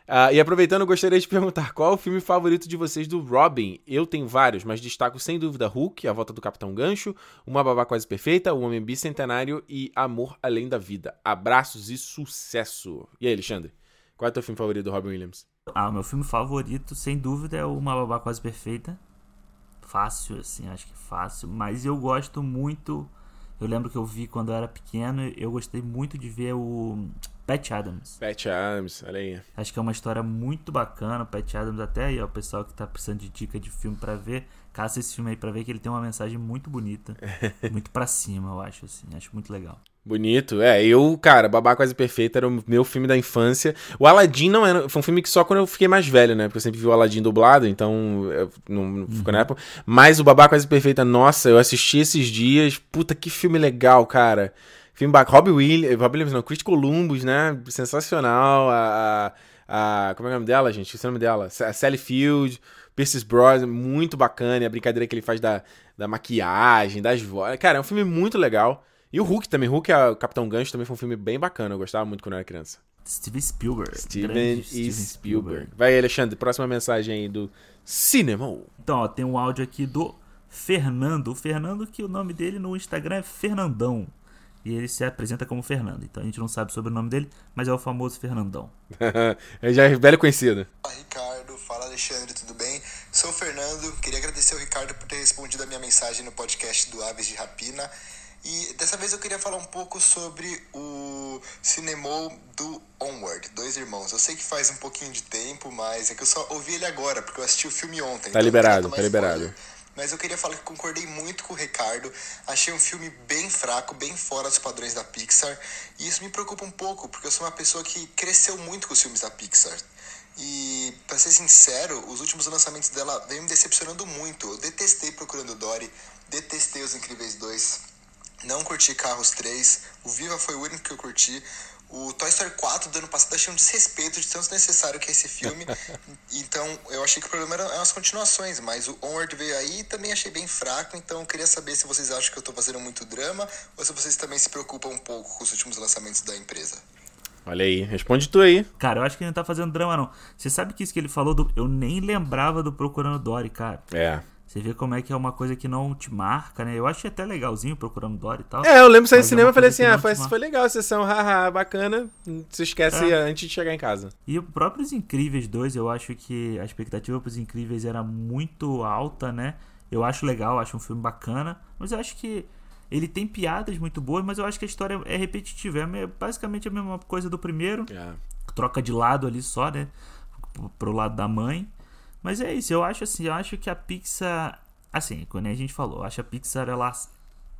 Uh, e aproveitando, gostaria de perguntar qual é o filme favorito de vocês do Robin? Eu tenho vários, mas destaco sem dúvida Hulk, A Volta do Capitão Gancho, Uma Babá Quase Perfeita, O Homem Bicentenário e Amor Além da Vida. Abraços e sucesso! E aí, Alexandre? Qual é o teu filme favorito do Robin Williams? Ah, o meu filme favorito, sem dúvida, é Uma Babá Quase Perfeita. Fácil, assim, acho que fácil. Mas eu gosto muito. Eu lembro que eu vi quando eu era pequeno, eu gostei muito de ver o Pat Adams. Pat Adams, olha aí. Acho que é uma história muito bacana. O Pat Adams, até aí, ó, o pessoal que tá precisando de dica de filme para ver, caça esse filme aí pra ver que ele tem uma mensagem muito bonita. muito para cima, eu acho, assim. Acho muito legal. Bonito. É, eu, cara, Babá Quase Perfeita era o meu filme da infância. O Aladdin não era. Foi um filme que só quando eu fiquei mais velho, né? Porque eu sempre vi o Aladdin dublado, então não, não ficou uhum. na época. Mas o Babá Quase Perfeita, nossa, eu assisti esses dias. Puta, que filme legal, cara. Filme bacana. Robbie Williams, Robbie Williams não, Chris Columbus, né? Sensacional. A, a, a, como é o nome dela, gente? Esse é o nome dela. A Sally Field, Pierce Brosnan, muito bacana. A brincadeira que ele faz da, da maquiagem, das vozes. Cara, é um filme muito legal. E o Hulk também. Hulk, a Capitão Gancho, também foi um filme bem bacana. Eu gostava muito quando eu era criança. Steven Spielberg. Steven Steven Spielberg. Vai, Alexandre, próxima mensagem aí do Cinema. Então, ó, tem um áudio aqui do Fernando. O Fernando, que o nome dele no Instagram é Fernandão. E ele se apresenta como Fernando. Então a gente não sabe sobre o nome dele, mas é o famoso Fernandão. Ele já é velho conhecido. Fala Ricardo, fala Alexandre, tudo bem? Sou o Fernando, queria agradecer ao Ricardo por ter respondido a minha mensagem no podcast do Aves de Rapina. E dessa vez eu queria falar um pouco sobre o cinema do Onward, Dois Irmãos. Eu sei que faz um pouquinho de tempo, mas é que eu só ouvi ele agora, porque eu assisti o filme ontem. Tá então liberado, tá liberado. Spoiler. Mas eu queria falar que concordei muito com o Ricardo. Achei um filme bem fraco, bem fora dos padrões da Pixar. E isso me preocupa um pouco, porque eu sou uma pessoa que cresceu muito com os filmes da Pixar. E, pra ser sincero, os últimos lançamentos dela vêm me decepcionando muito. Eu detestei Procurando Dory, detestei Os Incríveis 2 não curti Carros 3. O Viva foi o único que eu curti. O Toy Story 4 do ano passado achei um desrespeito de tão necessário que é esse filme. então eu achei que o problema eram as continuações, mas o Onward veio aí e também achei bem fraco. Então eu queria saber se vocês acham que eu tô fazendo muito drama ou se vocês também se preocupam um pouco com os últimos lançamentos da empresa. Olha aí, responde tu aí. Cara, eu acho que ele não tá fazendo drama, não. Você sabe que isso que ele falou do. Eu nem lembrava do Procurando Dory, cara. É. Você vê como é que é uma coisa que não te marca, né? Eu achei até legalzinho procurando Dory e tal. É, eu lembro sair no é cinema e falei assim: ah, foi, foi legal a sessão, haha, bacana. Se esquece é. antes de chegar em casa. E o próprio Os Incríveis 2, eu acho que a expectativa para Os Incríveis era muito alta, né? Eu acho legal, acho um filme bacana, mas eu acho que ele tem piadas muito boas, mas eu acho que a história é repetitiva. É basicamente a mesma coisa do primeiro. É. Troca de lado ali só, né? Pro lado da mãe. Mas é isso, eu acho assim, eu acho que a Pixar, assim, quando a gente falou, eu acho que a Pixar ela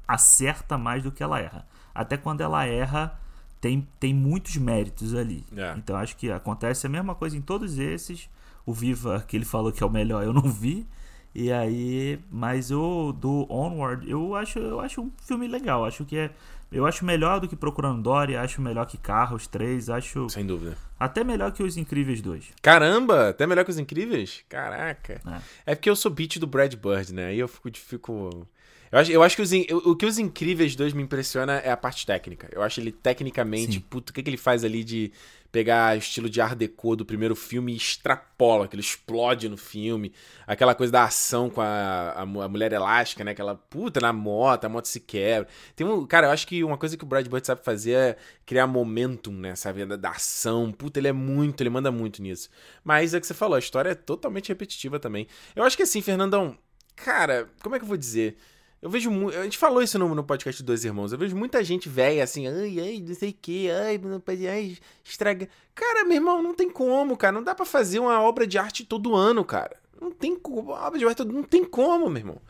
acerta mais do que ela erra. Até quando ela erra, tem, tem muitos méritos ali. É. Então acho que acontece a mesma coisa em todos esses. O Viva, que ele falou que é o melhor, eu não vi. E aí, mas o do Onward, eu acho, eu acho um filme legal. Acho que é eu acho melhor do que Procurando Dory, acho melhor que Carros 3, acho. Sem dúvida. Até melhor que Os Incríveis 2. Caramba, até melhor que Os Incríveis? Caraca. É, é porque eu sou beat do Brad Bird, né? Aí eu fico. fico... Eu acho, eu acho que os, o que os Incríveis 2 me impressiona é a parte técnica. Eu acho ele tecnicamente, Sim. puto, o que, que ele faz ali de pegar estilo de Art Deco do primeiro filme e extrapola, que ele explode no filme. Aquela coisa da ação com a, a, a, mulher elástica, né? Aquela puta na moto, a moto se quebra. Tem um, cara, eu acho que uma coisa que o Brad Bird sabe fazer é criar momentum, né? Sabe? Da, da ação. Puta, ele é muito, ele manda muito nisso. Mas é o que você falou, a história é totalmente repetitiva também. Eu acho que assim, Fernandão, cara, como é que eu vou dizer? Eu vejo muito. A gente falou isso no, no podcast Dois Irmãos. Eu vejo muita gente velha assim, ai, ai, não sei o que, ai, não ai, estraga. Cara, meu irmão, não tem como, cara. Não dá para fazer uma obra de arte todo ano, cara. Não tem como. Obra de arte não tem como, meu irmão.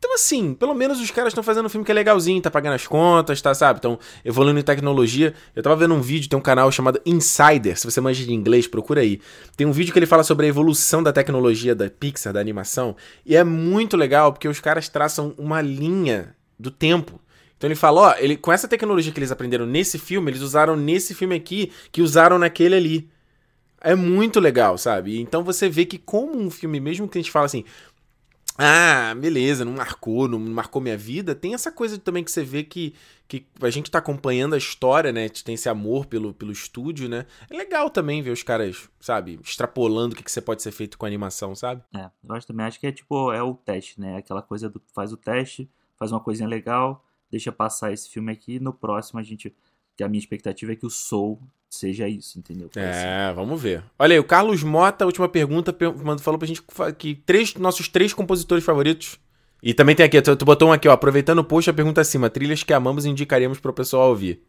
Então, assim, pelo menos os caras estão fazendo um filme que é legalzinho, tá pagando as contas, tá, sabe? Estão evoluindo em tecnologia. Eu tava vendo um vídeo, tem um canal chamado Insider, se você manja de inglês, procura aí. Tem um vídeo que ele fala sobre a evolução da tecnologia da Pixar, da animação, e é muito legal porque os caras traçam uma linha do tempo. Então ele fala, ó, ele, com essa tecnologia que eles aprenderam nesse filme, eles usaram nesse filme aqui, que usaram naquele ali. É muito legal, sabe? Então você vê que como um filme, mesmo que a gente fala assim, ah, beleza, não marcou, não marcou minha vida. Tem essa coisa também que você vê que, que a gente tá acompanhando a história, né? Tem esse amor pelo, pelo estúdio, né? É legal também ver os caras, sabe, extrapolando o que, que você pode ser feito com animação, sabe? É, eu acho também, acho que é tipo, é o teste, né? Aquela coisa do faz o teste, faz uma coisinha legal, deixa passar esse filme aqui, no próximo a gente. Que a minha expectativa é que o Soul seja isso, entendeu? É, assim. vamos ver. Olha aí, o Carlos Mota, última pergunta, falou pra gente que três, nossos três compositores favoritos. E também tem aqui, tu, tu botou um aqui, ó, aproveitando o post, a pergunta acima, trilhas que amamos e indicaríamos pro pessoal ouvir.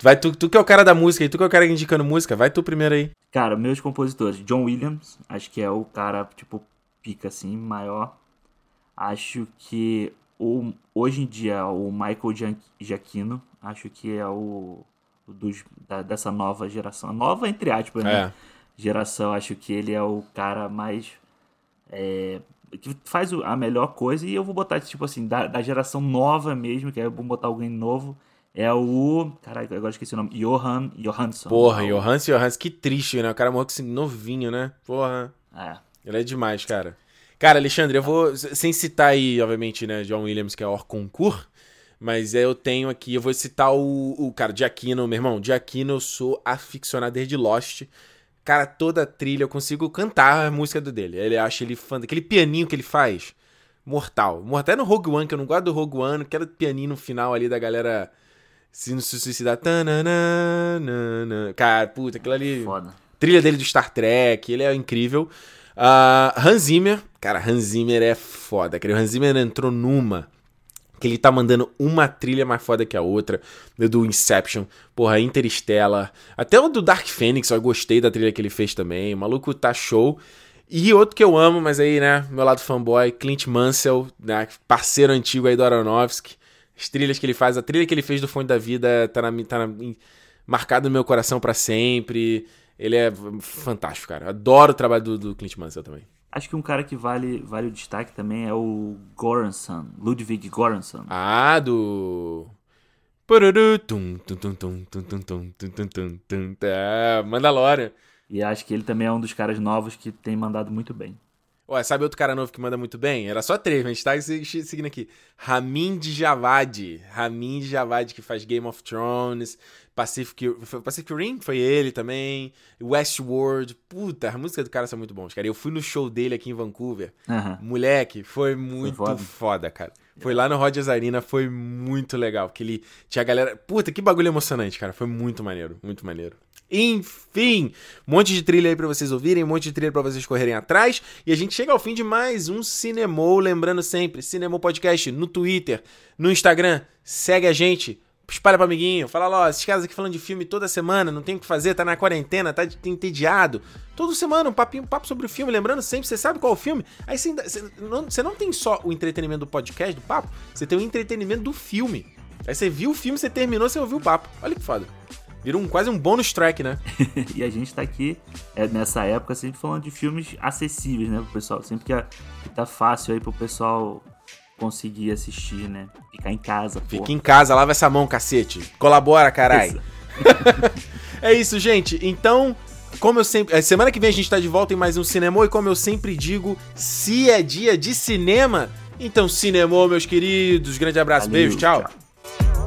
Vai, tu, tu que é o cara da música e tu que é o cara indicando música, vai tu primeiro aí. Cara, meus compositores, John Williams, acho que é o cara, tipo, pica assim, maior. Acho que o, hoje em dia o Michael Giacchino, acho que é o dos, da, dessa nova geração. Nova, entre aspas, né? É. Geração, acho que ele é o cara mais. É, que faz a melhor coisa. E eu vou botar, tipo assim, da, da geração nova mesmo, que é bom botar alguém novo. É o. Caralho, agora esqueci o nome. Johan Johansson. Porra, é o... Johansson Johansson, que triste, né? O cara morreu assim, novinho, né? Porra. É. Ele é demais, cara. Cara, Alexandre, eu vou. Sem citar aí, obviamente, né, John Williams, que é o concurso mas eu tenho aqui, eu vou citar o, o cara, de Aquino, meu irmão. De Aquino eu sou aficionado desde Lost. Cara, toda a trilha eu consigo cantar a música do dele. Ele acha ele fã daquele pianinho que ele faz. Mortal. Até no Rogue One, que eu não gosto do Rogue One, aquele pianinho no final ali da galera se suicidar. Cara, puta, aquilo ali. Foda. Trilha dele do Star Trek, ele é incrível. Uh, Hans Zimmer, cara, Hans Zimmer é foda. Cara. O Hans Zimmer entrou numa que ele tá mandando uma trilha mais foda que a outra. Do Inception, porra, Interstellar. Até o do Dark Phoenix, eu gostei da trilha que ele fez também. O maluco tá show. E outro que eu amo, mas aí, né, meu lado fanboy, Clint Mansell, né, parceiro antigo aí do Aronofsky. As trilhas que ele faz, a trilha que ele fez do Fonte da Vida tá, na, tá na, marcado no meu coração para sempre. Ele é fantástico, cara. Adoro o trabalho do, do Clint Mansell também. Acho que um cara que vale, vale o destaque também é o Goranson, Ludwig Goranson. Ah, do. Mandalorian. E acho que ele também é um dos caras novos que tem mandado muito bem. Ué, sabe outro cara novo que manda muito bem? Era só três, mas a gente tá seguindo aqui. Ramin Djawadi. Ramin Djawadi, que faz Game of Thrones, Pacific, Pacific Rim, foi ele também. Westworld. Puta, a música do cara são muito bons, cara. Eu fui no show dele aqui em Vancouver. Uhum. Moleque, foi muito foi foda. foda. cara. Foi lá no Rogers Arena, foi muito legal. Que ele tinha a galera. Puta, que bagulho emocionante, cara. Foi muito maneiro, muito maneiro. Enfim, um monte de trilha aí para vocês ouvirem, um monte de trilha para vocês correrem atrás. E a gente chega ao fim de mais um Cinemou. Lembrando sempre, Cinemou Podcast no Twitter, no Instagram. Segue a gente, espalha pro amiguinho. Fala lá, esses caras aqui falando de filme toda semana, não tem o que fazer, tá na quarentena, tá entediado. Toda semana um papinho, um papo sobre o filme. Lembrando sempre, você sabe qual é o filme. Aí você, não, você não tem só o entretenimento do podcast, do papo, você tem o entretenimento do filme. Aí você viu o filme, você terminou, você ouviu o papo. Olha que foda. Vira um, quase um bônus track, né? e a gente tá aqui, é, nessa época, sempre falando de filmes acessíveis, né, pro pessoal. Sempre que, que tá fácil aí pro pessoal conseguir assistir, né? Ficar em casa, pô. Fica em casa, lava essa mão, cacete. Colabora, carai. é isso, gente. Então, como eu sempre. Semana que vem a gente tá de volta em mais um cinema. E como eu sempre digo, se é dia de cinema, então cinema, meus queridos. Grande abraço, Valeu, beijo, tchau. tchau.